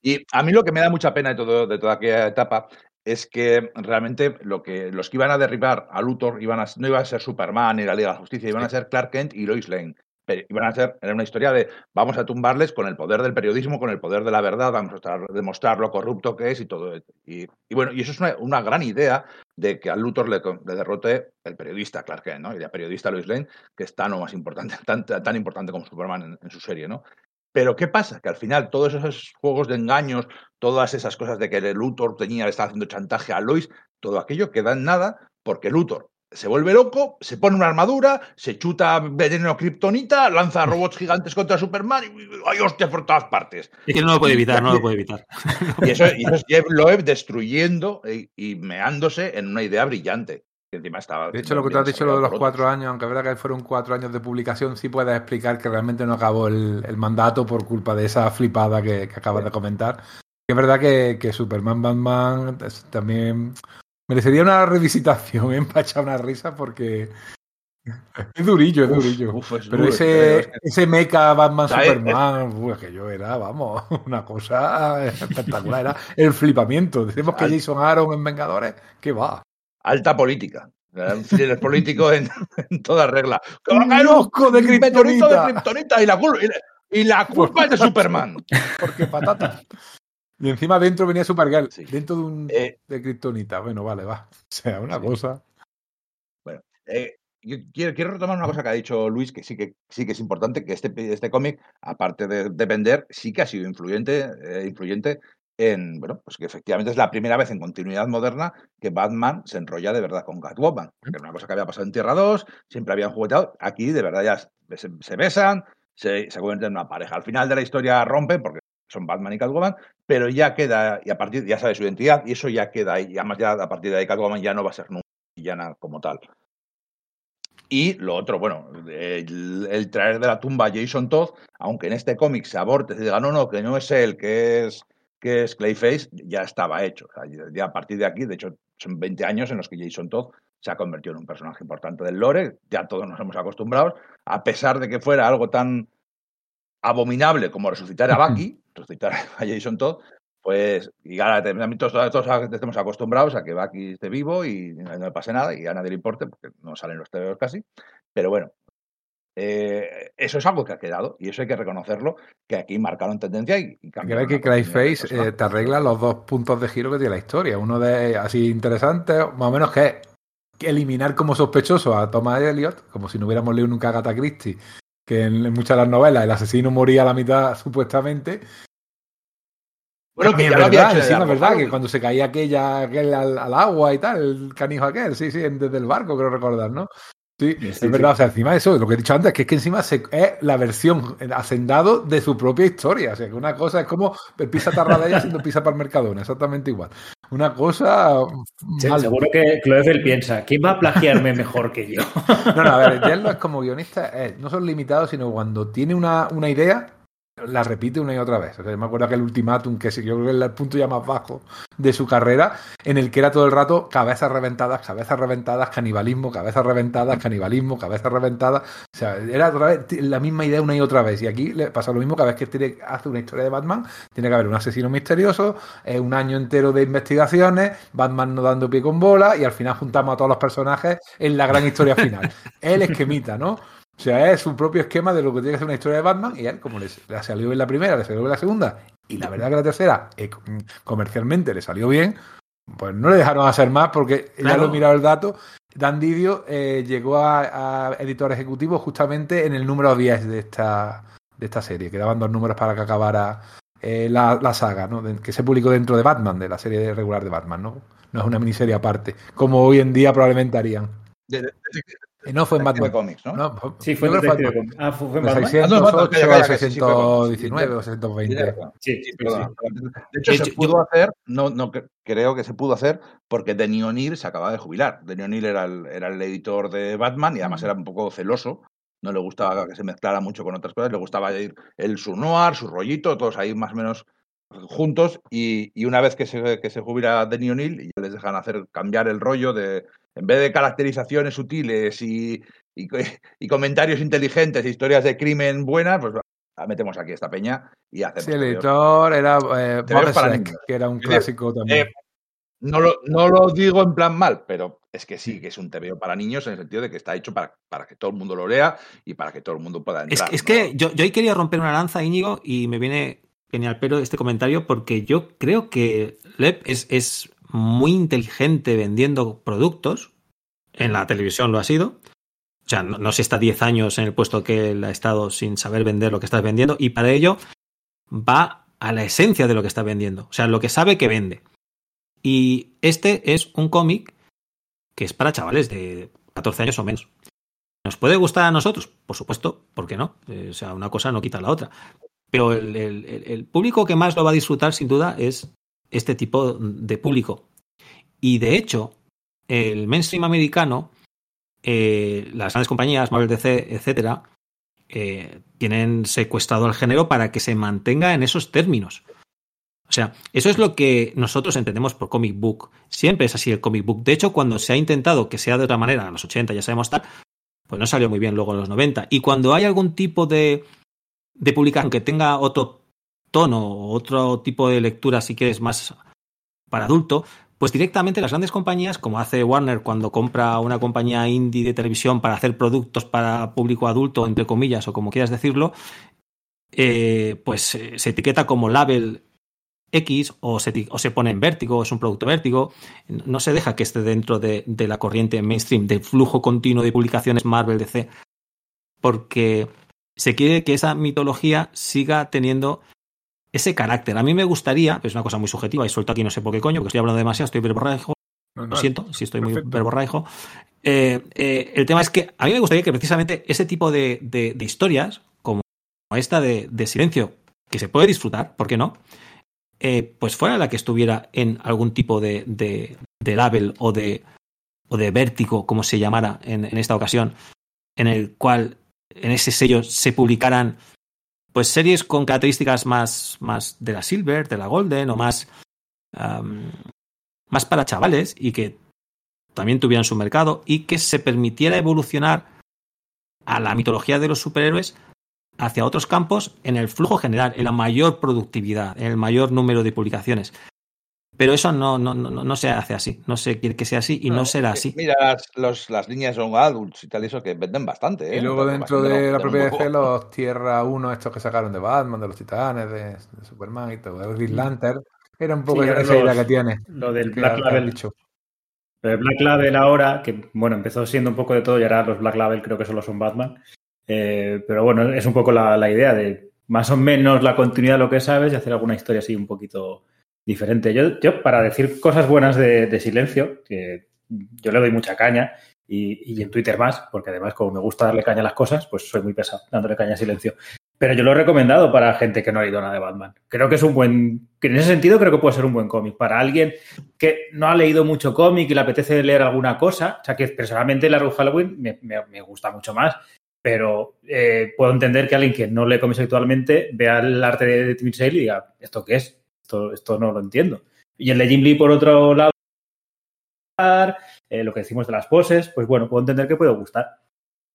Y a mí lo que me da mucha pena de, todo, de toda aquella etapa es que realmente lo que, los que iban a derribar a Luthor iban a, no iba a ser Superman ni la Liga de la Justicia, iban a ser Clark Kent y Lois Lane. Pero iban a ser, era una historia de vamos a tumbarles con el poder del periodismo, con el poder de la verdad, vamos a demostrar lo corrupto que es y todo. Y, y bueno, y eso es una, una gran idea de que a Luthor le, le derrote el periodista Clark Kent, ¿no? Y la periodista Lois Lane, que es tan o más importante, tan, tan importante como Superman en, en su serie, ¿no? Pero ¿qué pasa? Que al final todos esos juegos de engaños, todas esas cosas de que el Luthor tenía, le estaba haciendo chantaje a Lois, todo aquello queda en nada porque Luthor se vuelve loco, se pone una armadura, se chuta veneno kriptonita, lanza robots gigantes contra Superman y ¡ay, hostia! por todas partes. Es que no lo puede evitar, no lo puede evitar. Y eso, y eso es Jeff Loeb destruyendo y, y meándose en una idea brillante. Que encima estaba De hecho, lo que tú has dicho, lo de los cuatro años, aunque es verdad que fueron cuatro años de publicación, sí puedes explicar que realmente no acabó el, el mandato por culpa de esa flipada que, que acabas de comentar. Es verdad que, que Superman Batman es- también merecería una revisitación, ¿eh? para echar una risa, porque es durillo, es durillo. Uf, es Pero duro, ese, es que- ese mecha Batman ¿Sabes? Superman, uf, que yo era, vamos, una cosa espectacular. Era el flipamiento. Decimos que Jason Aaron en Vengadores, que va. Alta política. Era un thriller político en, en toda regla. ¡Que va a caer un de kriptonita! de kriptonita y la, y la- y la culpa es de Superman. Porque patata. Y encima dentro venía Supergirl, Sí. dentro de un Eh, de Kryptonita. Bueno, vale, va. O sea, una Sí. cosa. Eh, yo quiero, quiero retomar una cosa que ha dicho Luis, que sí que, sí que es importante, que este, este cómic, aparte de, de vender, sí que ha sido influyente, eh, influyente en, bueno, pues que efectivamente es la primera vez en continuidad moderna que Batman se enrolla de verdad con Catwoman. Porque era una cosa que había pasado en Tierra 2, siempre habían jugueteado, aquí de verdad ya se, besan, se, convierten en una pareja. Al final de la historia rompen, porque son Batman y Catwoman, pero ya queda, y a partir, ya sabe su identidad, y eso ya queda y además ya a partir de ahí Catwoman ya no va a ser nunca villana como tal. Y lo otro, bueno, el, el traer de la tumba a Jason Todd, aunque en este cómic se aborte, se diga, no, no, que no es él, que es, que es Clayface, ya estaba hecho. O sea, ya- ya a partir de aquí, de hecho, son 20 años en los que Jason Todd se ha convertido en un personaje importante del lore, ya todos nos hemos acostumbrado, a pesar de que fuera algo tan abominable como resucitar a Bucky, resucitar a Jason Todd, pues, y ahora todos, todos estemos acostumbrados a que Bucky esté vivo y no le pase nada y a nadie le importe, porque no salen los TVOs casi. Pero bueno, eh, eso es algo que ha quedado y eso hay que reconocerlo, que aquí marcaron tendencia y, y Que cambiaron que la continuidad del Clayface eh, te arregla los dos puntos de giro que tiene la historia. Uno de así interesante, más o menos, que es eliminar como sospechoso a Thomas Elliot, como si no hubiéramos leído nunca a Agatha Christie, que en, en muchas de las novelas el asesino moría a la mitad supuestamente. Bueno, que ya lo había verdad, hecho el encima es verdad que cuando se caía aquella, aquel al, al agua y tal, el canijo aquel, sí, sí, desde el barco, creo recordar, ¿no? Sí, Sí, es sí. verdad, o sea, encima de eso, lo que he dicho antes, que es que encima se- es la versión hacendado de su propia historia. O sea, que una cosa es como el pizza tarradella siendo pizza para el Mercadona, exactamente igual. Una cosa mal. Seguro que Cloefel piensa, ¿quién va a plagiarme mejor que yo? No, no, a ver, Jello es como guionista, es, no son limitados, sino cuando tiene una, una idea, la repite una y otra vez. O sea, me acuerdo aquel ultimátum que yo creo que es el punto ya más bajo de su carrera, en el que era todo el rato cabezas reventadas, cabezas reventadas, canibalismo, cabezas reventadas, canibalismo, cabezas reventadas. O sea, era otra vez la misma idea una y otra vez. Y aquí le pasa lo mismo cada vez que tiene, hace una historia de Batman, tiene que haber un asesino misterioso, eh, un año entero de investigaciones, Batman no dando pie con bola, y al final juntamos a todos los personajes en la gran historia final. El esquemita, ¿no? O sea, es su propio esquema de lo que tiene que ser una historia de Batman, y él, como le, le salió bien la primera, le salió bien la segunda, y la verdad que la tercera, eh, comercialmente le salió bien, pues no le dejaron hacer más porque ya lo he mirado el dato. Dan Didio eh, llegó a, a editor ejecutivo justamente en el número 10 de esta, de esta serie. Quedaban dos números para que acabara eh, la, la saga, ¿no? De- que se publicó dentro de Batman, de la serie regular de Batman, ¿no? No es una miniserie aparte, como hoy en día probablemente harían. No fue en Batman. cómics, ¿no? No, fue- Sí, fue en Batman. Comics. Ah, fue, en Batman. 608 calla, calla, a que sí, sí fue Batman. 619 o 620. Sí, Sí, sí. De hecho, De se hecho, pudo hacer, no, no cre- creo que se pudo hacer porque Denny O'Neill se acaba de jubilar. Denny O'Neill era el, era el editor de Batman y además era un poco celoso. No le gustaba que se mezclara mucho con otras cosas, le gustaba ir el su noir, su rollito, todos ahí más o menos juntos. Y, y una vez que se, que se jubila Denny O'Neill, ya les dejan hacer cambiar el rollo de, en vez de caracterizaciones sutiles y, y, co- y comentarios inteligentes, historias de crimen buenas, pues la metemos aquí esta peña y hacemos. Sí, el editor era eh, que era un Eh, clásico también. Eh, no, lo, no lo digo en plan mal, pero es que sí, que es un TVO para niños en el sentido de que está hecho para, para que todo el mundo lo lea y para que todo el mundo pueda Es, entrar. es ¿no? que yo, yo ahí quería romper una lanza, Íñigo, y me viene genial pero este comentario porque yo creo que Lep es, es muy inteligente vendiendo productos. En la televisión lo ha sido. sea, no, no se está 10 años en el puesto que él ha estado sin saber vender lo que estás vendiendo y para ello va a la esencia de lo que está vendiendo, o sea, lo que sabe que vende. Y este es un cómic que es para chavales de 14 años o menos. ¿Nos puede gustar a nosotros? Por supuesto, ¿por qué no? Eh, o sea, una cosa no quita la otra. Pero el, público que más lo va a disfrutar, sin duda, es este tipo de público. Y de hecho, el mainstream americano, eh, las grandes compañías, Marvel DC, etcétera, eh, tienen secuestrado al género para que se mantenga en esos términos. O sea, eso es lo que nosotros entendemos por comic book. Siempre es así el comic book. De hecho, cuando se ha intentado que sea de otra manera, en los 80 ya sabemos tal, pues no salió muy bien luego en los 90. Y cuando hay algún tipo de, de publicación que tenga otro tono o otro tipo de lectura, si quieres, más para adulto, pues directamente las grandes compañías, como hace Warner cuando compra una compañía indie de televisión para hacer productos para público adulto, entre comillas, o como quieras decirlo, eh, pues eh, se etiqueta como label X o se, o se pone en vértigo, es un producto vértigo, no se deja que esté dentro de, de la corriente mainstream, del flujo continuo de publicaciones Marvel DC, porque se quiere que esa mitología siga teniendo ese carácter. A mí me gustaría, es una cosa muy subjetiva y suelto aquí no sé por qué coño, porque estoy hablando demasiado, estoy verborrágico, No, lo no, siento si estoy muy verborraico. Eh, eh, el tema es que a mí me gustaría que precisamente ese tipo de, de- de historias, como esta de, de silencio, que se puede disfrutar, ¿por qué no? Eh, pues fuera la que estuviera en algún tipo de, de, de label o de, o de vértigo, como se llamara en, en esta ocasión, en el cual en ese sello se publicaran pues series con características más, más de la Silver, de la Golden o más, más para chavales y que también tuvieran su mercado y que se permitiera evolucionar a la mitología de los superhéroes hacia otros campos en el flujo general, en la mayor productividad, en el mayor número de publicaciones. Pero eso no, no, no, no se hace así, no se quiere que sea así y no, será así. Mira, las, los- las líneas son adults y tal, eso que venden bastante. ¿eh? Y luego dentro de la propia poco. los Tierra 1, estos que sacaron de Batman, de los Titanes, de, de Superman y todo, de Green Lantern, era un poco Sí, esa los- idea que tiene. Lo del Black Label. dicho. Lo del Black Label ahora, que bueno, empezó siendo un poco de todo y ahora los Black Label creo que solo son Batman. Eh, pero bueno, es un poco la, la idea de más o menos la continuidad de lo que sabes y hacer alguna historia así un poquito diferente. Yo, yo para decir cosas buenas de, Silencio, que yo le doy mucha caña y, y en Twitter más, porque además como me gusta darle caña a las cosas, pues soy muy pesado dándole caña a Silencio. Pero yo lo he recomendado para gente que no ha leído nada de Batman. Creo que es un buen, que en ese sentido creo que puede ser un buen cómic. Para alguien que no ha leído mucho cómic y le apetece leer alguna cosa, o sea que personalmente la Red Halloween me, me- me gusta mucho más, pero eh, puedo entender que alguien que no lee cómics actualmente vea el arte de, de Tim Sale y diga, ¿esto qué es? Esto, esto no lo entiendo. Y el de Jim Lee, por otro lado, eh, lo que decimos de las poses, pues bueno, puedo entender que puede gustar.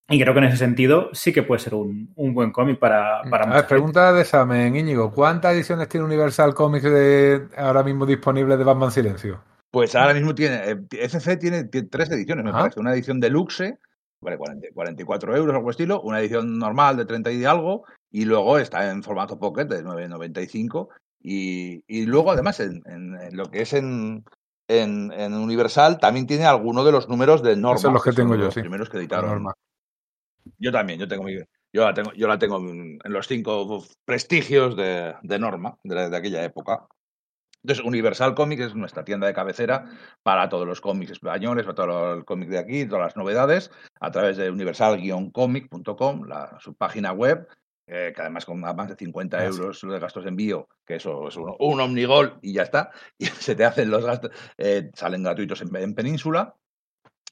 Y creo que en ese sentido sí que puede ser un, un buen cómic para, para A mucha ver, pregunta de examen, Íñigo. ¿Cuántas ediciones tiene Universal Comics de, ahora mismo disponibles de Batman Silencio? Pues ahora mismo tiene, eh, FC tiene, tiene tres ediciones, me Ajá. parece. Una edición deluxe, vale 40 44 euros, algo estilo. Una edición normal de 30 y algo. Y luego está en formato pocket de 9,95. Y, y luego, además, en, en- en lo que es en, en, en Universal, también tiene algunos de los números de Norma. Esos son los que tengo yo, los sí. primeros que editaron. Norma. Yo también, yo tengo mi, yo la tengo, yo la tengo en, los cinco prestigios de, de Norma, de, la- de aquella época. Entonces, Universal Comics es nuestra tienda de cabecera para todos los cómics españoles, para todo el cómic de aquí, todas las novedades, a través de universal-comic.com, su página web, eh, que además con más de 50 Ah, sí. euros de gastos de envío, que eso es un, un omnigol y ya está, y se te hacen los gastos, eh, salen gratuitos en, en Península.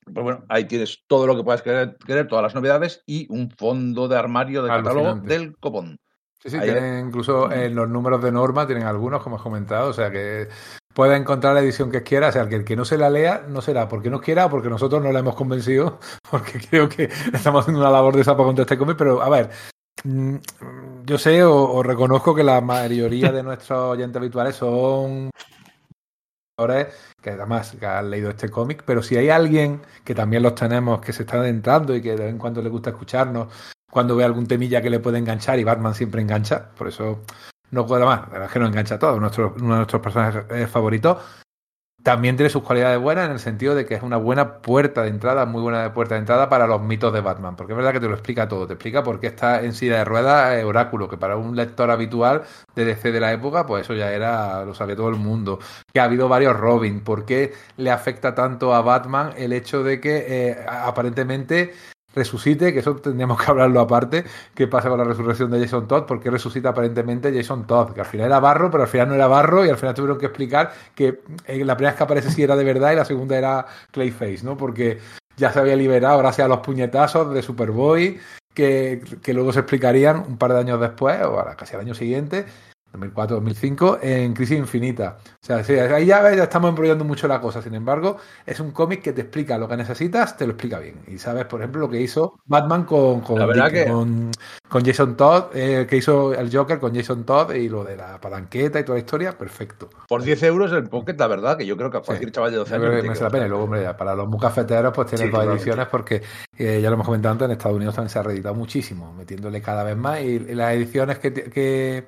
Pues bueno, ahí tienes todo lo que puedas querer, querer, todas las novedades y un fondo de armario de catálogo del copón. Sí, sí, Ahí- tienen incluso en los números de norma, tienen algunos, como has comentado, o sea que puede encontrar la edición que quiera, o sea, que el que no se la lea no será porque no quiera o porque nosotros no la hemos convencido, porque creo que estamos haciendo una labor de sapo contra este cómic, pero a ver, yo sé o, reconozco que la mayoría de nuestros oyentes habituales son que además que han leído este cómic, pero si hay alguien que también los tenemos que se está adentrando y que de vez en cuando le gusta escucharnos, cuando ve algún temilla que le puede enganchar, y Batman siempre engancha, por eso no puedo más, la verdad es que nos engancha a todos, nuestro, uno de nuestros personajes eh, favoritos. También tiene sus cualidades buenas en el sentido de que es una buena puerta de entrada, muy buena puerta de entrada para los mitos de Batman, porque es verdad que te lo explica todo, te explica por qué está en silla de ruedas eh, Oráculo, que para un lector habitual de DC de la época, pues eso ya era, lo sabía todo el mundo, que ha habido varios Robin, por qué le afecta tanto a Batman el hecho de que eh, aparentemente resucite, que eso tendríamos que hablarlo aparte, qué pasa con la resurrección de Jason Todd, porque resucita aparentemente Jason Todd, que al final era barro, pero al final no era barro y al final tuvieron que explicar que eh, la primera vez que aparece sí era de verdad y la segunda era Clayface, ¿no? Porque ya se había liberado gracias a los puñetazos de Superboy, que, que luego se explicarían un par de años después, o casi al año siguiente, 2004-2005, en Crisis Infinita. O sea, sí, ahí ya, ya, estamos embrollando mucho la cosa. Sin embargo, es un cómic que te explica lo que necesitas, te lo explica bien. Y sabes, por ejemplo, lo que hizo Batman con, con, que... con, con, Jason Todd, eh, que hizo el Joker con Jason Todd y lo de la palanqueta y toda la historia, perfecto. Por 10 euros el Pocket, la verdad, que yo creo que a cualquier sí, chaval de 12 años. merece la pena. Y luego, hombre, ya, para los muy cafeteros, pues tienes sí, dos ediciones porque eh, ya lo hemos comentado antes, en Estados Unidos también se ha reeditado muchísimo, metiéndole cada vez más. Y, y las ediciones que, que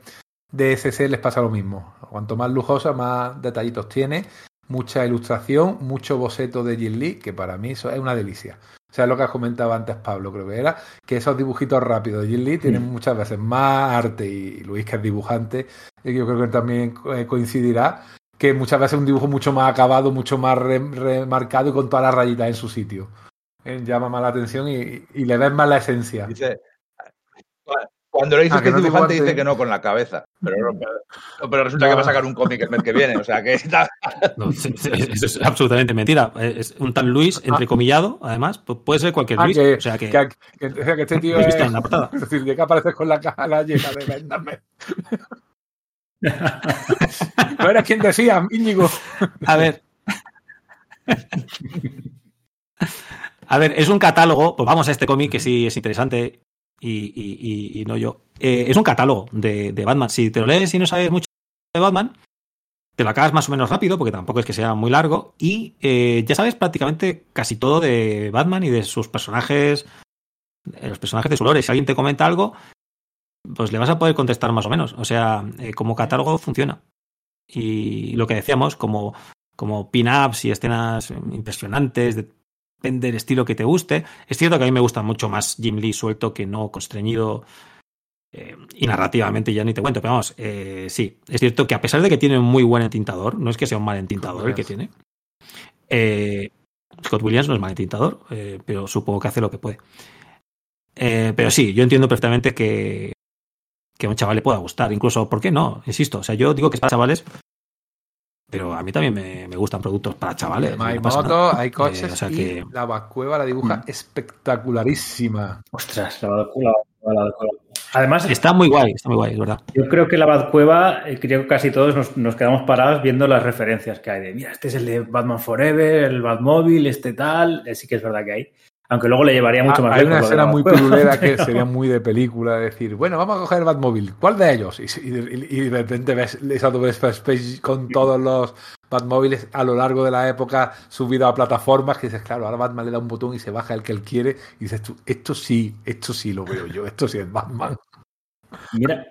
de SC les pasa lo mismo. Cuanto más lujosa, más detallitos tiene, mucha ilustración, mucho boceto de Jim Lee, que para mí eso es una delicia. O sea, lo que has comentado antes Pablo, creo que era, que esos dibujitos rápidos de Jim Lee tienen mm. muchas veces más arte y Luis, que es dibujante, y yo creo que también coincidirá, que muchas veces un dibujo mucho más acabado, mucho más remarcado y con todas las rayitas en su sitio. Eh, llama más la atención y, y le ves más la esencia. Dice, cuando le dices ah, que, que no es dibujante, dice que no con la cabeza. Pero, pero, pero resulta no. que va a sacar un cómic el mes que viene. O sea que está. No, eso es absolutamente mentira. Es un tal Luis, entrecomillado, además. Puede ser cualquier ah, Luis. Que, o sea que. que, que, que este tío es, es. en la portada. Es decir, que apareces con la cara llena de véndame. no eres quien decía, Íñigo. A ver. A ver, es un catálogo. Pues vamos a este cómic que sí es interesante y, y, y, no yo. Eh, es un catálogo de, de, Batman. Si te lo lees y no sabes mucho de Batman, te lo acabas más o menos rápido, porque tampoco es que sea muy largo. Y eh, ya sabes prácticamente casi todo de Batman y de sus personajes, de los personajes de su lore. Si alguien te comenta algo, pues le vas a poder contestar más o menos. O sea, eh, como catálogo funciona. Y lo que decíamos, como, como pin-ups y escenas impresionantes de depende del estilo que te guste. Es cierto que a mí me gusta mucho más Jim Lee suelto que no constreñido. Eh, y narrativamente ya ni te cuento, pero vamos, eh, sí, es cierto que a pesar de que tiene un muy buen entintador, no es que sea un mal entintador el que tiene. Eh, Scott Williams no es mal entintador, pero supongo que hace lo que puede. pero sí, yo entiendo perfectamente que, que a un chaval le pueda gustar, incluso, ¿por qué no? Insisto, o sea, yo digo que es para chavales pero a mí también me, me gustan productos para chavales. hay no motos, hay coches Eh, o sea y que- la vacueva la dibuja Mm. espectacularísima. Ostras, la Badcueva. Además, Está muy guay, está muy guay, es verdad. yo creo que la Badcueva, eh, creo que casi todos nos, nos quedamos parados viendo las referencias que hay. De, mira, este es el de Batman Forever, el Batmóvil, este tal. Eh, sí que es verdad que hay. Aunque luego le llevaría mucho Ah, más hay una escena muy pirulera que sería muy de película, decir, bueno, vamos a coger el Batmóvil, ¿cuál de ellos? Y, y, y- y de repente ves esa doble space con todos los Batmóviles a lo largo de la época subido a plataformas, que dices, claro, ahora Batman le da un botón y se baja el que él quiere, y dices tú, esto sí, esto sí lo veo yo, esto sí es Batman. Mira,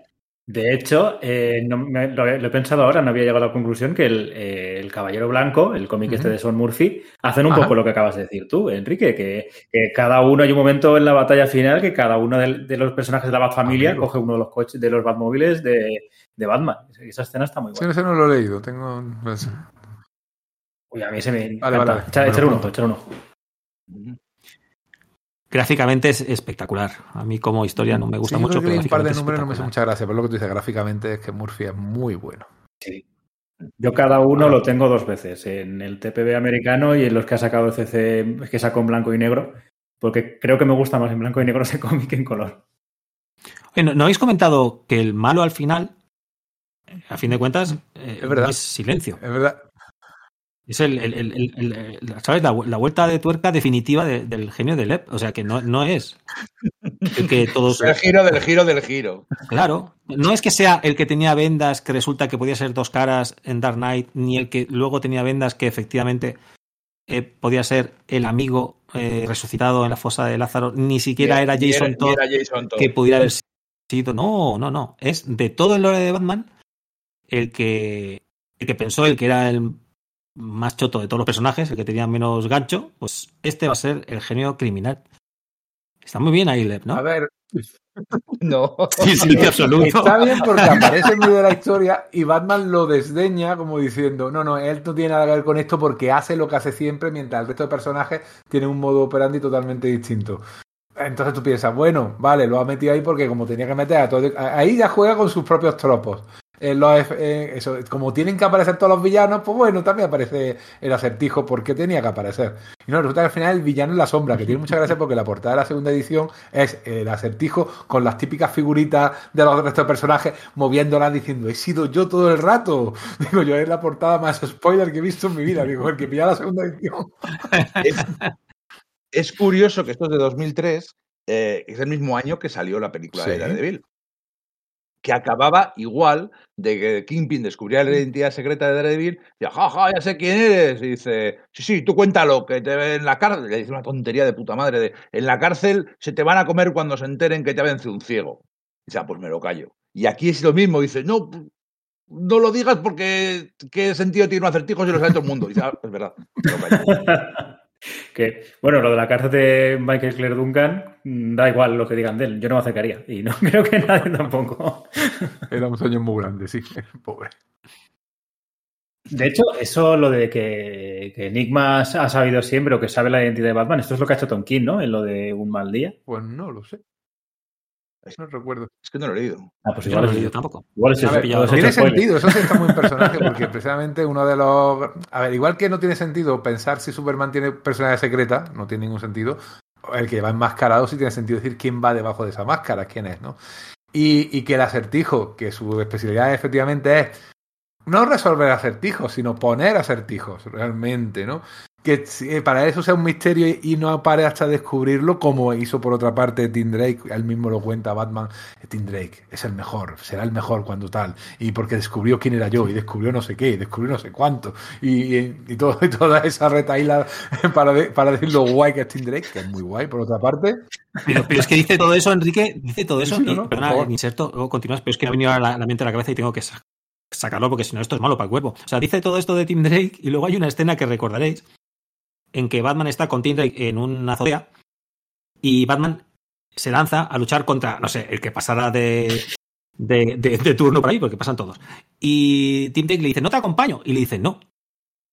de hecho, eh, no me- lo, he, lo he pensado ahora, no había llegado a la conclusión que el, eh, el Caballero Blanco, el cómic este de Sean Murphy, hacen un Ajá. poco lo que acabas de decir tú, Enrique, que, que cada uno, hay un momento en la batalla final que cada uno de, de los personajes de la Batfamilia Amigo. coge uno de los coches, de los Batmóviles de, de Batman. Esa escena está muy Sí, buena. ese no lo he leído, tengo... Uy, a mí se me Vale, encanta. vale. Echar, un ojo, echar un ojo. Gráficamente es espectacular. A mí como historia no me gusta sí, yo mucho, creo que pero un par de números no me hace mucha gracia, pero lo que tú dices gráficamente es que Murphy es muy bueno. Yo cada uno lo tengo dos veces, en el TPB americano y en los que ha sacado CC, que sacó en blanco y negro, porque creo que me gusta más en blanco y negro ese cómic que en color. Oye, ¿no, no habéis comentado que el malo al final, a fin de cuentas, eh, Es verdad. no es silencio? Es verdad, Es el, el- ¿sabes? La, la vuelta de tuerca definitiva de- del genio de Lep. O sea, que no, no es el que todos... El giro del giro del giro. Claro, no es que sea el que tenía vendas que resulta que podía ser dos caras en Dark Knight, ni el que luego tenía vendas que efectivamente eh, podía ser el amigo eh, resucitado en la fosa de Lázaro, ni siquiera era Ni Jason ni Todd era Jason Todd. que pudiera haber sido. No, no, no. Es de todo el lore de Batman el que, el que pensó, el que era el más choto de todos los personajes, el que tenía menos gancho, pues este va a ser el genio criminal. Está muy bien ahí, Lev, ¿no? A ver, No. Sí, sí, absoluto. Está bien porque aparece en medio de la historia y Batman lo desdeña como diciendo, no, no, él no tiene nada que ver con esto porque hace lo que hace siempre mientras el resto de personajes tienen un modo operandi totalmente distinto. Entonces tú piensas, bueno, vale, lo ha metido ahí porque como tenía que meter a todo... Ahí ya juega con sus propios tropos. Los eh, eso, como tienen que aparecer todos los villanos, pues bueno, también aparece el acertijo porque tenía que aparecer. Y no, resulta que al final el villano es la sombra, que tiene mucha gracia porque la portada de la segunda edición es el acertijo con las típicas figuritas de los restos de personajes moviéndolas diciendo, he sido yo todo el rato. Digo, yo es la portada más spoiler que he visto en mi vida. Digo, el que pilla la segunda edición. Es, es curioso que esto es de 2003, eh, es el mismo año que salió la película de Sí. Daredevil. Que acababa igual de que Kingpin descubría la identidad secreta de Daredevil. Y ja, ja, ya sé quién eres. Y dice, sí, sí, tú cuéntalo, que te ve en la cárcel. Le dice una tontería de puta madre de, en la cárcel se te van a comer cuando se enteren que te ha vencido un ciego. Y dice, ah, pues me lo callo. Y aquí es lo mismo, dice, no, no lo digas porque qué sentido tiene un acertijo si lo sabe todo el mundo. Y dice, ah, es verdad, me lo callo. Que, bueno, lo de la cárcel de Michael Clare Duncan, mm, da igual lo que digan de él, yo no me acercaría. Y no creo que nadie tampoco. Era un sueño muy grande, sí. Pobre. De hecho, eso lo de que, que Enigma ha sabido siempre o que sabe la identidad de Batman, esto es lo que ha hecho Tom King, ¿no? En lo de un mal día. Pues no lo sé. No recuerdo. Es que no lo he leído. Ah, pues Yo igual no lo he leído tampoco. igual es ver, pillado, tiene sentido, eso sí está muy en personaje, porque precisamente uno de los. A ver, igual que no tiene sentido pensar si Superman tiene personalidad secreta, no tiene ningún sentido. El que va enmascarado sí tiene sentido decir quién va debajo de esa máscara, quién es, ¿no? Y, y que el acertijo, que su especialidad efectivamente es no resolver acertijos, sino poner acertijos realmente, ¿no? Que eh, para eso sea un misterio y no pare hasta descubrirlo, como hizo por otra parte Tim Drake, él mismo lo cuenta Batman, Tim Drake es el mejor, será el mejor cuando tal, y porque descubrió quién era yo, y descubrió no sé qué, y descubrió no sé cuánto, y, y, y todo, y toda esa retaíla para, de- para decir lo guay que es Tim Drake, que es muy guay por otra parte. Pero, pero es que dice todo eso, Enrique, dice todo eso. Sí, sí, y, no, perdona, inserto, luego continúas, pero es que me ha venido a la, la mente a la cabeza y tengo que sa- sacarlo porque si no esto es malo para el cuerpo. O sea, dice todo esto de Tim Drake y luego hay una escena que recordaréis en que Batman está con Tim Drake en una azotea y Batman se lanza a luchar contra, no sé, el que pasara de, de, de- de turno por ahí, porque pasan todos. Y Tim Drake le dice, no te acompaño. Y le dice, no,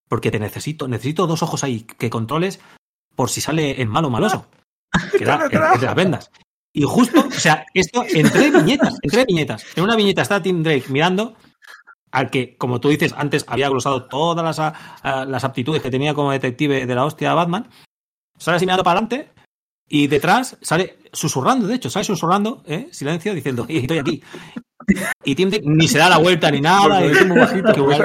porque te necesito, necesito dos ojos ahí que controles por si sale en malo maloso. Que el, el de las vendas. Y justo, o sea, esto en tres viñetas, en tres viñetas. En una viñeta está Tim Drake mirando al que, como tú dices, antes había glosado todas las, a- las aptitudes que tenía como detective de la hostia Batman. Sale así mirando para adelante y detrás sale susurrando, de hecho, sale susurrando, ¿eh? silencio, diciendo, "Eh, estoy aquí. Y Tim Drake ni se da la vuelta ni nada. Porque y- muy bajito, que otra.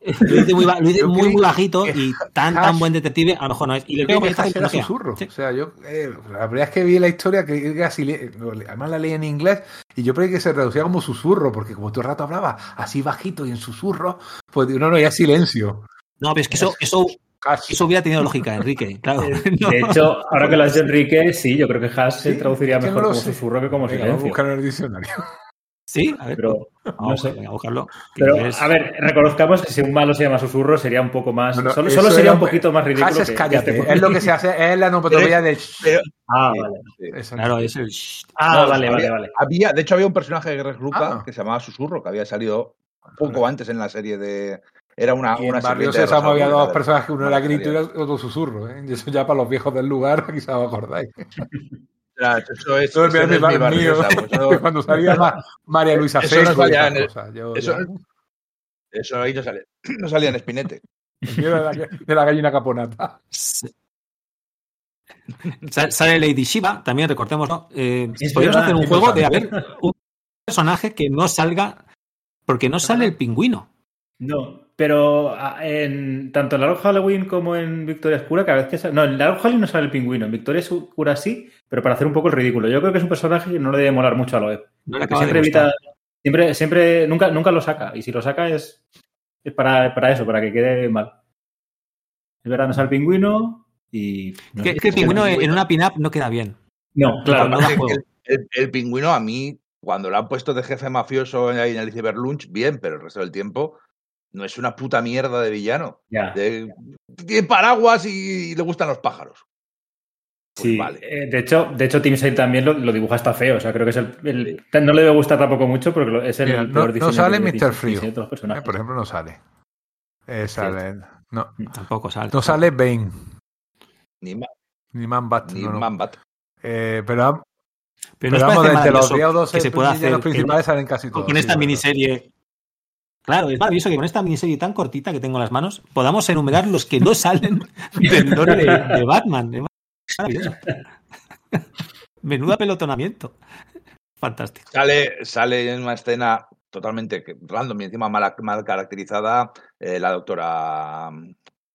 Lo dice muy, lo dice muy, muy bajito y tan, Hash- tan buen detective, a lo mejor no es. Y le creo que Hash era susurro. Sí. O sea, yo, eh, la primera vez que vi la historia, que así, le- además la leí en inglés, y yo creí que se reducía como susurro, porque como todo el rato hablaba así bajito y en susurro, pues no, no, ya silencio. No, pero es que eso, eso, Hash. eso hubiera tenido lógica, Enrique. Claro. Eh, No. De hecho, ahora que lo has dicho Enrique, sí, yo creo que Hash se Sí, traduciría es que no mejor lo como sé. susurro que como Venga, vamos a silencio. buscarlo en el diccionario. Sí, a ver. Pero, no vamos, sé. venga, a buscarlo. que Pero, es- a ver, reconozcamos que si un malo se llama susurro sería un poco más. Solo sería un poquito más ridículo. Que- cállate. que Es lo que se hace, es la onomatopeya del. Pero, Ah, vale. sí. Eso. Claro, es el. shh. Ah, No, vale, había- vale, vale. Había, de hecho, había un personaje de Greg Ruca Ah. que se llamaba Susurro, que había salido un poco antes en la serie de. Era una. Y en una Barrio Sésamo había dos personajes, uno era grito y otro susurro. ¿eh? Y eso ya para los viejos del lugar, quizás os acordáis. Eso es, Todo el eso no es mi mío, sea, pues cuando salía Ma- María Luisa Eso no salía en. Yo, eso- yo- Eso ahí no sale. No salía en Espinete. de la, de la gallina caponata. Sa- Sale Lady Shiva, también recordémoslo. Eh, Es podríamos hacer un juego de haber un personaje que no salga. Porque no sale el pingüino. No, pero ah, en, tanto en Largo Halloween como en Victoria Oscura, cada vez que sale. No, en Largo Halloween no sale el pingüino, en Victoria Oscura sí, pero para hacer un poco el ridículo. Yo creo que es un personaje que no le debe molar mucho a Loeb. No siempre evita. Siempre, siempre, nunca, nunca lo saca. Y si lo saca es, es para, para eso, para que quede mal. Es verdad, no sale el pingüino y. no es que el pingüino en una pin-up no queda bien. No, claro, no no. da El, juego. el- el pingüino, a mí, cuando lo han puesto de jefe mafioso ahí en el Iceberg Lunch, bien, pero el resto del tiempo no es una puta mierda de villano. Ya. De- tiene paraguas y, le gustan los pájaros. Pues Sí, vale. eh, de hecho, de hecho Tim Sale también lo, lo dibuja hasta feo. O sea, creo que es el, el- no le debe gustar tampoco mucho porque es el Mira, no, peor no diseño sale Mr. Frío. los Eh, por ejemplo, no sale. Eh, sale no, Tampoco sale. no sale Bane, Ni, Ma- ni Man Bat. ni no, no. Man-Bat. Eh, pero, Pero pero nos vamos, parece de entre los maravilloso 10 o 12 que se pueda hacer que- principales salen casi todos. con esta miniserie. Claro, es maravilloso que con esta miniserie tan cortita que tengo en las manos podamos enumerar los que no salen del lore de, de Batman. Es maravilloso. Menudo apelotonamiento. Fantástico. Sale, sale en una escena totalmente random y encima mal, mal caracterizada eh, la doctora.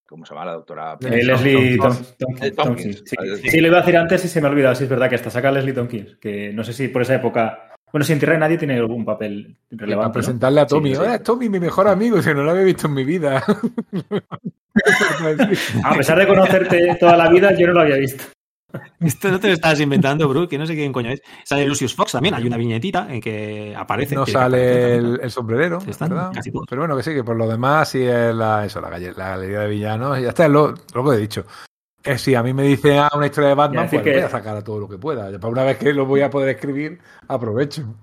¿Cómo se llama la doctora? Eh, Leslie Tom- Tom- Tom- Tompkins. Sí. Sí, lo iba a decir antes y se me ha olvidado. Sí, es verdad que hasta saca a Leslie Tompkins. Que no sé si por esa época. Bueno, si en Tierra de Nadie tiene algún papel para relevante. ¿no? presentarle a Tommy. Sí. Hola, Tommy, mi mejor amigo, si no lo había visto en mi vida. A pesar de conocerte toda la vida, yo no lo había visto. Esto no te lo estás inventando, Bru, que no sé quién coño es. Sale Lucius Fox también, hay una viñetita en que aparece. no que sale el, el sombrerero, Están ¿verdad? casi todos. Pero bueno, que sí, que por lo demás sí es la, eso, la, galle- la galería de villanos y ya está, es lo, lo que he dicho. Que si a mí me dice ah, una historia de Batman, pues que- voy a sacar a todo lo que pueda. Ya Para una vez que lo voy a poder escribir, aprovecho.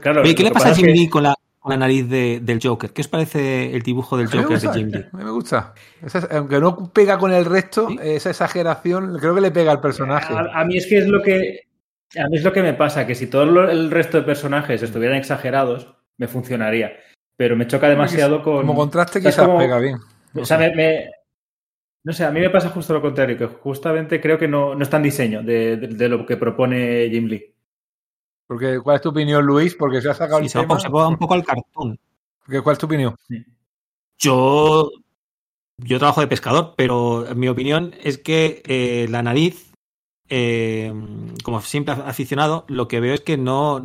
Claro, Oye, ¿qué le pasa a Jim que- Lee con la, con la nariz de- del Joker? ¿Qué os parece el dibujo del Joker de Jim Lee? a mí me gusta. Esa- aunque no pega con el resto, ¿Sí? esa exageración creo que le pega al personaje. A, a mí es que es lo que. A mí es lo que me pasa, que si todo lo- el resto de personajes estuvieran exagerados, me funcionaría. Pero me choca demasiado con. Como contraste quizás como- pega bien. O sea, me, me- No sé, a mí me pasa justo lo contrario, que justamente creo que no, no está en diseño de, de- de lo que propone Jim Lee. Porque, ¿Cuál es tu opinión, Luis? Porque se ha sacado Sí, el se va, tema. se va un poco al cartón. Porque, ¿Cuál es tu opinión? Yo, yo trabajo de pescador, pero mi opinión es que eh, la nariz, eh, como siempre aficionado, lo que veo es que no,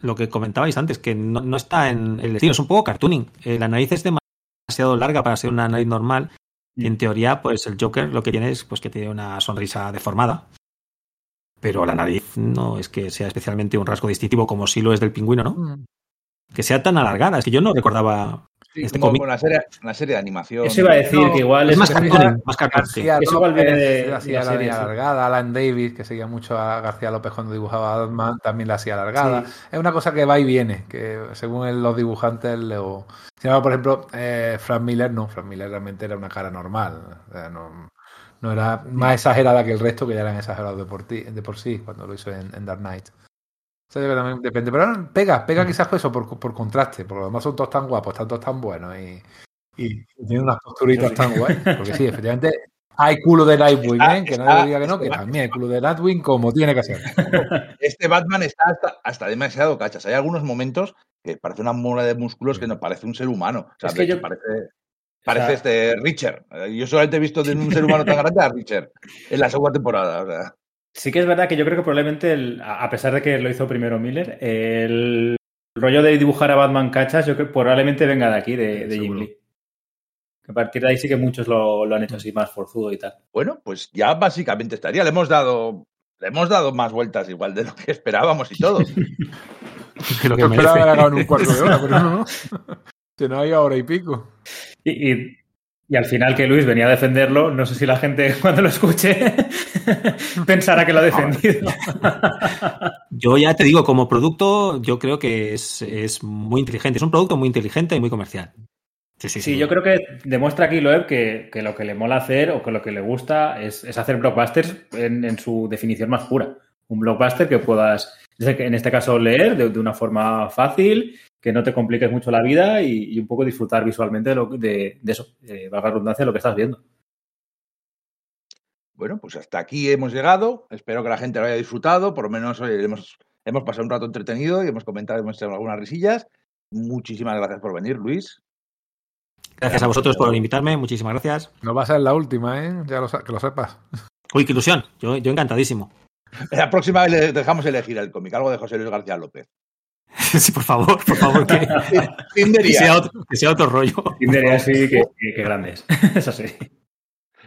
lo que comentabais antes, que no, no está en el destino, es un poco cartooning. Eh, la nariz es demasiado larga para ser una nariz normal. Y en teoría, pues el Joker lo que tiene es pues, que tiene una sonrisa deformada. Pero la nariz no es que sea especialmente un rasgo distintivo como sí lo es del pingüino, ¿no? Que sea tan alargada. Es que yo no recordaba. Sí, Este como cómic- una serie, una serie de animación. Eso iba a decir, No, que igual Es más. García Eso igual viene de- hacía la la serie, alargada, Alan Davis, que seguía mucho a García López cuando dibujaba a Batman, también la hacía alargada. Es una cosa que va y viene, que según los dibujantes lo... Sin embargo, por ejemplo, eh, Frank Miller no, Frank Miller realmente era una cara normal. O sea, no, no era más exagerada que el resto, que ya eran exagerados de por, ti- de por sí cuando lo hizo en, en Dark Knight. Que también depende. Pero pega, pega quizás por eso, por, por contraste, porque además son todos tan guapos, están todos tan buenos y, y tienen unas posturitas tan guay. Porque sí, efectivamente hay culo de Nightwing, Está- ¿eh? que nadie diga que no, que también hay culo de Nightwing como tiene que ser. Este Batman está hasta, hasta demasiado cachas. Hay algunos momentos que parece una mula de músculos que no parece un ser humano. O sea, Es que yo- parece, parece sea- este Richard. Yo solamente he visto de un ser humano tan grande a Richard en la segunda temporada. o sea. Sí que es verdad que yo creo que probablemente, el- a pesar de que lo hizo primero Miller, el rollo de dibujar a Batman cachas, yo creo que probablemente venga de aquí, de, de Jim. Lee. Que a partir de ahí sí que muchos lo, lo han hecho así más forzudo y tal. Bueno, pues ya básicamente estaría. Le hemos dado. Le hemos dado más vueltas igual de lo que esperábamos y todo. Que lo que esperaba acabado en un cuarto de hora, pero no, no. Se nos ha ido hora y pico. Y, y- y al final que Luis venía a defenderlo, no sé si la gente cuando lo escuche pensará que lo ha defendido. Yo ya te digo, como producto, yo creo que es, es muy inteligente. Es un producto muy inteligente y muy comercial. Sí, sí, Sí, yo creo que demuestra aquí Loeb que, que lo que le mola hacer o que lo que le gusta es, es hacer blockbusters en, en su definición más pura. Un blockbuster que puedas, en este caso, leer de, de una forma fácil, que no te compliques mucho la vida y, y un poco disfrutar visualmente de, lo- de- de eso, eh, valga la redundancia, de lo que estás viendo. Bueno, pues hasta aquí hemos llegado. Espero que la gente lo haya disfrutado. Por lo menos oye, hemos, hemos pasado un rato entretenido y hemos comentado, hemos hecho algunas risillas. Muchísimas gracias por venir, Luis. Gracias a vosotros por invitarme, muchísimas gracias. No va a ser la última, ¿eh? Ya lo, que lo sepas. Uy, qué ilusión. Yo, yo encantadísimo. La próxima vez le dejamos elegir el cómic, algo de José Luis García López. Sí, por favor, por favor, que, que Tindería. sea, otro, que sea otro rollo. Tinder así, que, que, que grandes. Eso sí.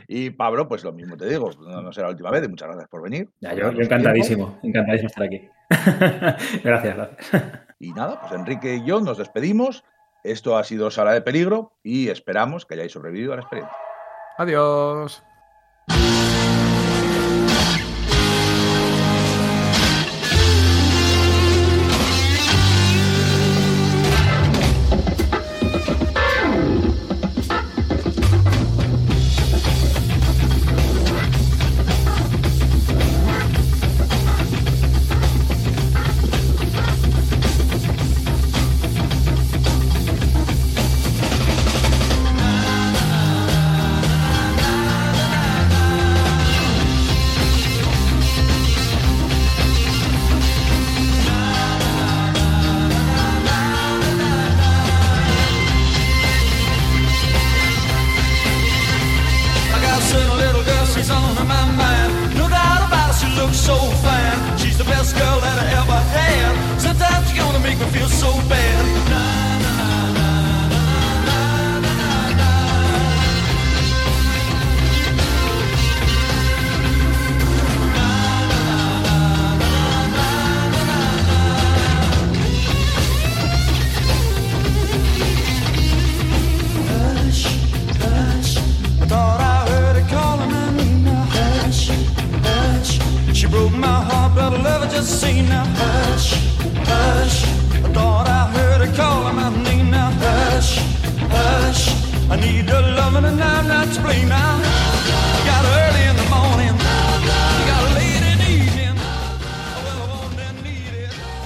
Y Pablo, pues lo mismo te digo, no, no será la última vez y muchas gracias por venir. Ya, yo, yo encantadísimo, encantadísimo estar aquí. gracias, gracias. Y nada, pues Enrique y yo nos despedimos. Esto ha sido Sala de Peligro y esperamos que hayáis sobrevivido a la experiencia. Adiós.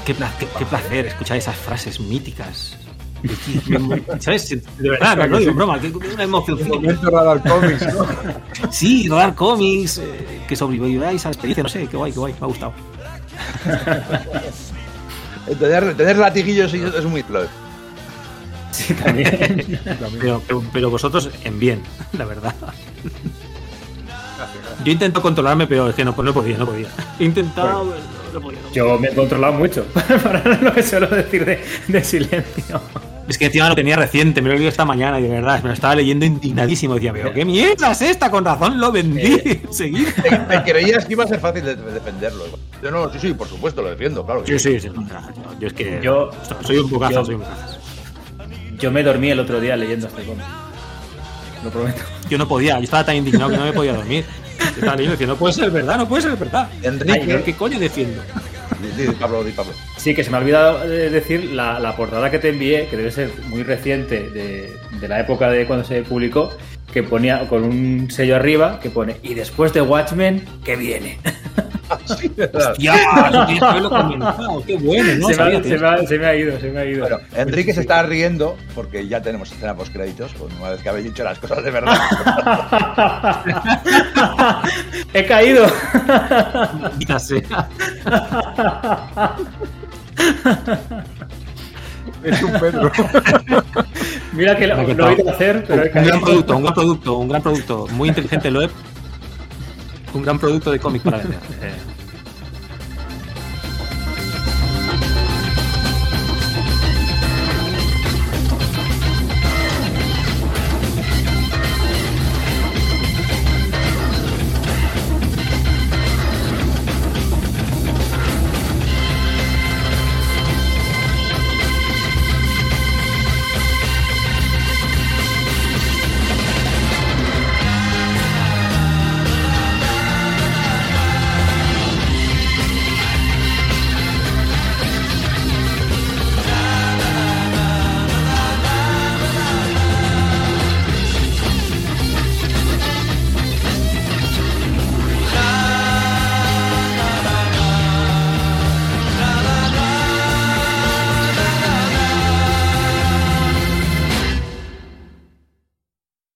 Qué, pla- qué- qué placer escuchar esas frases míticas. ¿Sabes? De verdad, no digo broma, que una emoción. Radar Comics, ¿no? Sí, rodar cómics, eh, que sobreviváis a la experiencia, no sé, qué guay, qué guay, me ha gustado. Tener, tener latiguillos es muy flow. Sí, también. Pero, pero, pero vosotros en bien, la verdad. Yo intento controlarme, pero es que no, no podía, no podía. He intentado, pero no podía. no. Yo me he controlado mucho para lo que suelo decir de, de silencio. Es que encima lo tenía reciente, me lo he leído esta mañana y de verdad, me lo estaba leyendo indignadísimo. Decía, pero qué mierda es esta, con razón lo vendí. Seguid. Te, te creías que iba a ser fácil de, de defenderlo. Yo no, sí, sí, por supuesto, lo defiendo, claro. Sí, sí, sí. no, yo, es que Yo- soy un bucazo, soy un bucazo. Yo me dormí el otro día leyendo este cómic. Lo prometo. Yo no podía, yo estaba tan indignado que no me podía dormir. Yo estaba leyendo decía, no puede ser verdad, no puede ser verdad. Enrique- Ay, ¿Qué coño defiendo? Di, di, Pablo, di, Pablo. Sí, que se me ha olvidado eh, decir la, la portada que te envié, que debe ser muy reciente de, de la época de cuando se publicó, que ponía con un sello arriba que pone y después de Watchmen, ¿qué viene? Sí. Ya, que comentado, qué bueno, ¿no? se, me ha, que se me ha- se me ha ido, se me ha ido. Bueno, Enrique se está riendo porque ya tenemos escena post créditos, pues una vez que habéis dicho las cosas de verdad. He caído. Maldita sea. Es un Pedro. Mira que lo, lo he hacer, pero he un gran producto, un gran producto, un gran producto. Muy inteligente el web. Un gran producto de cómic para vender. Eh,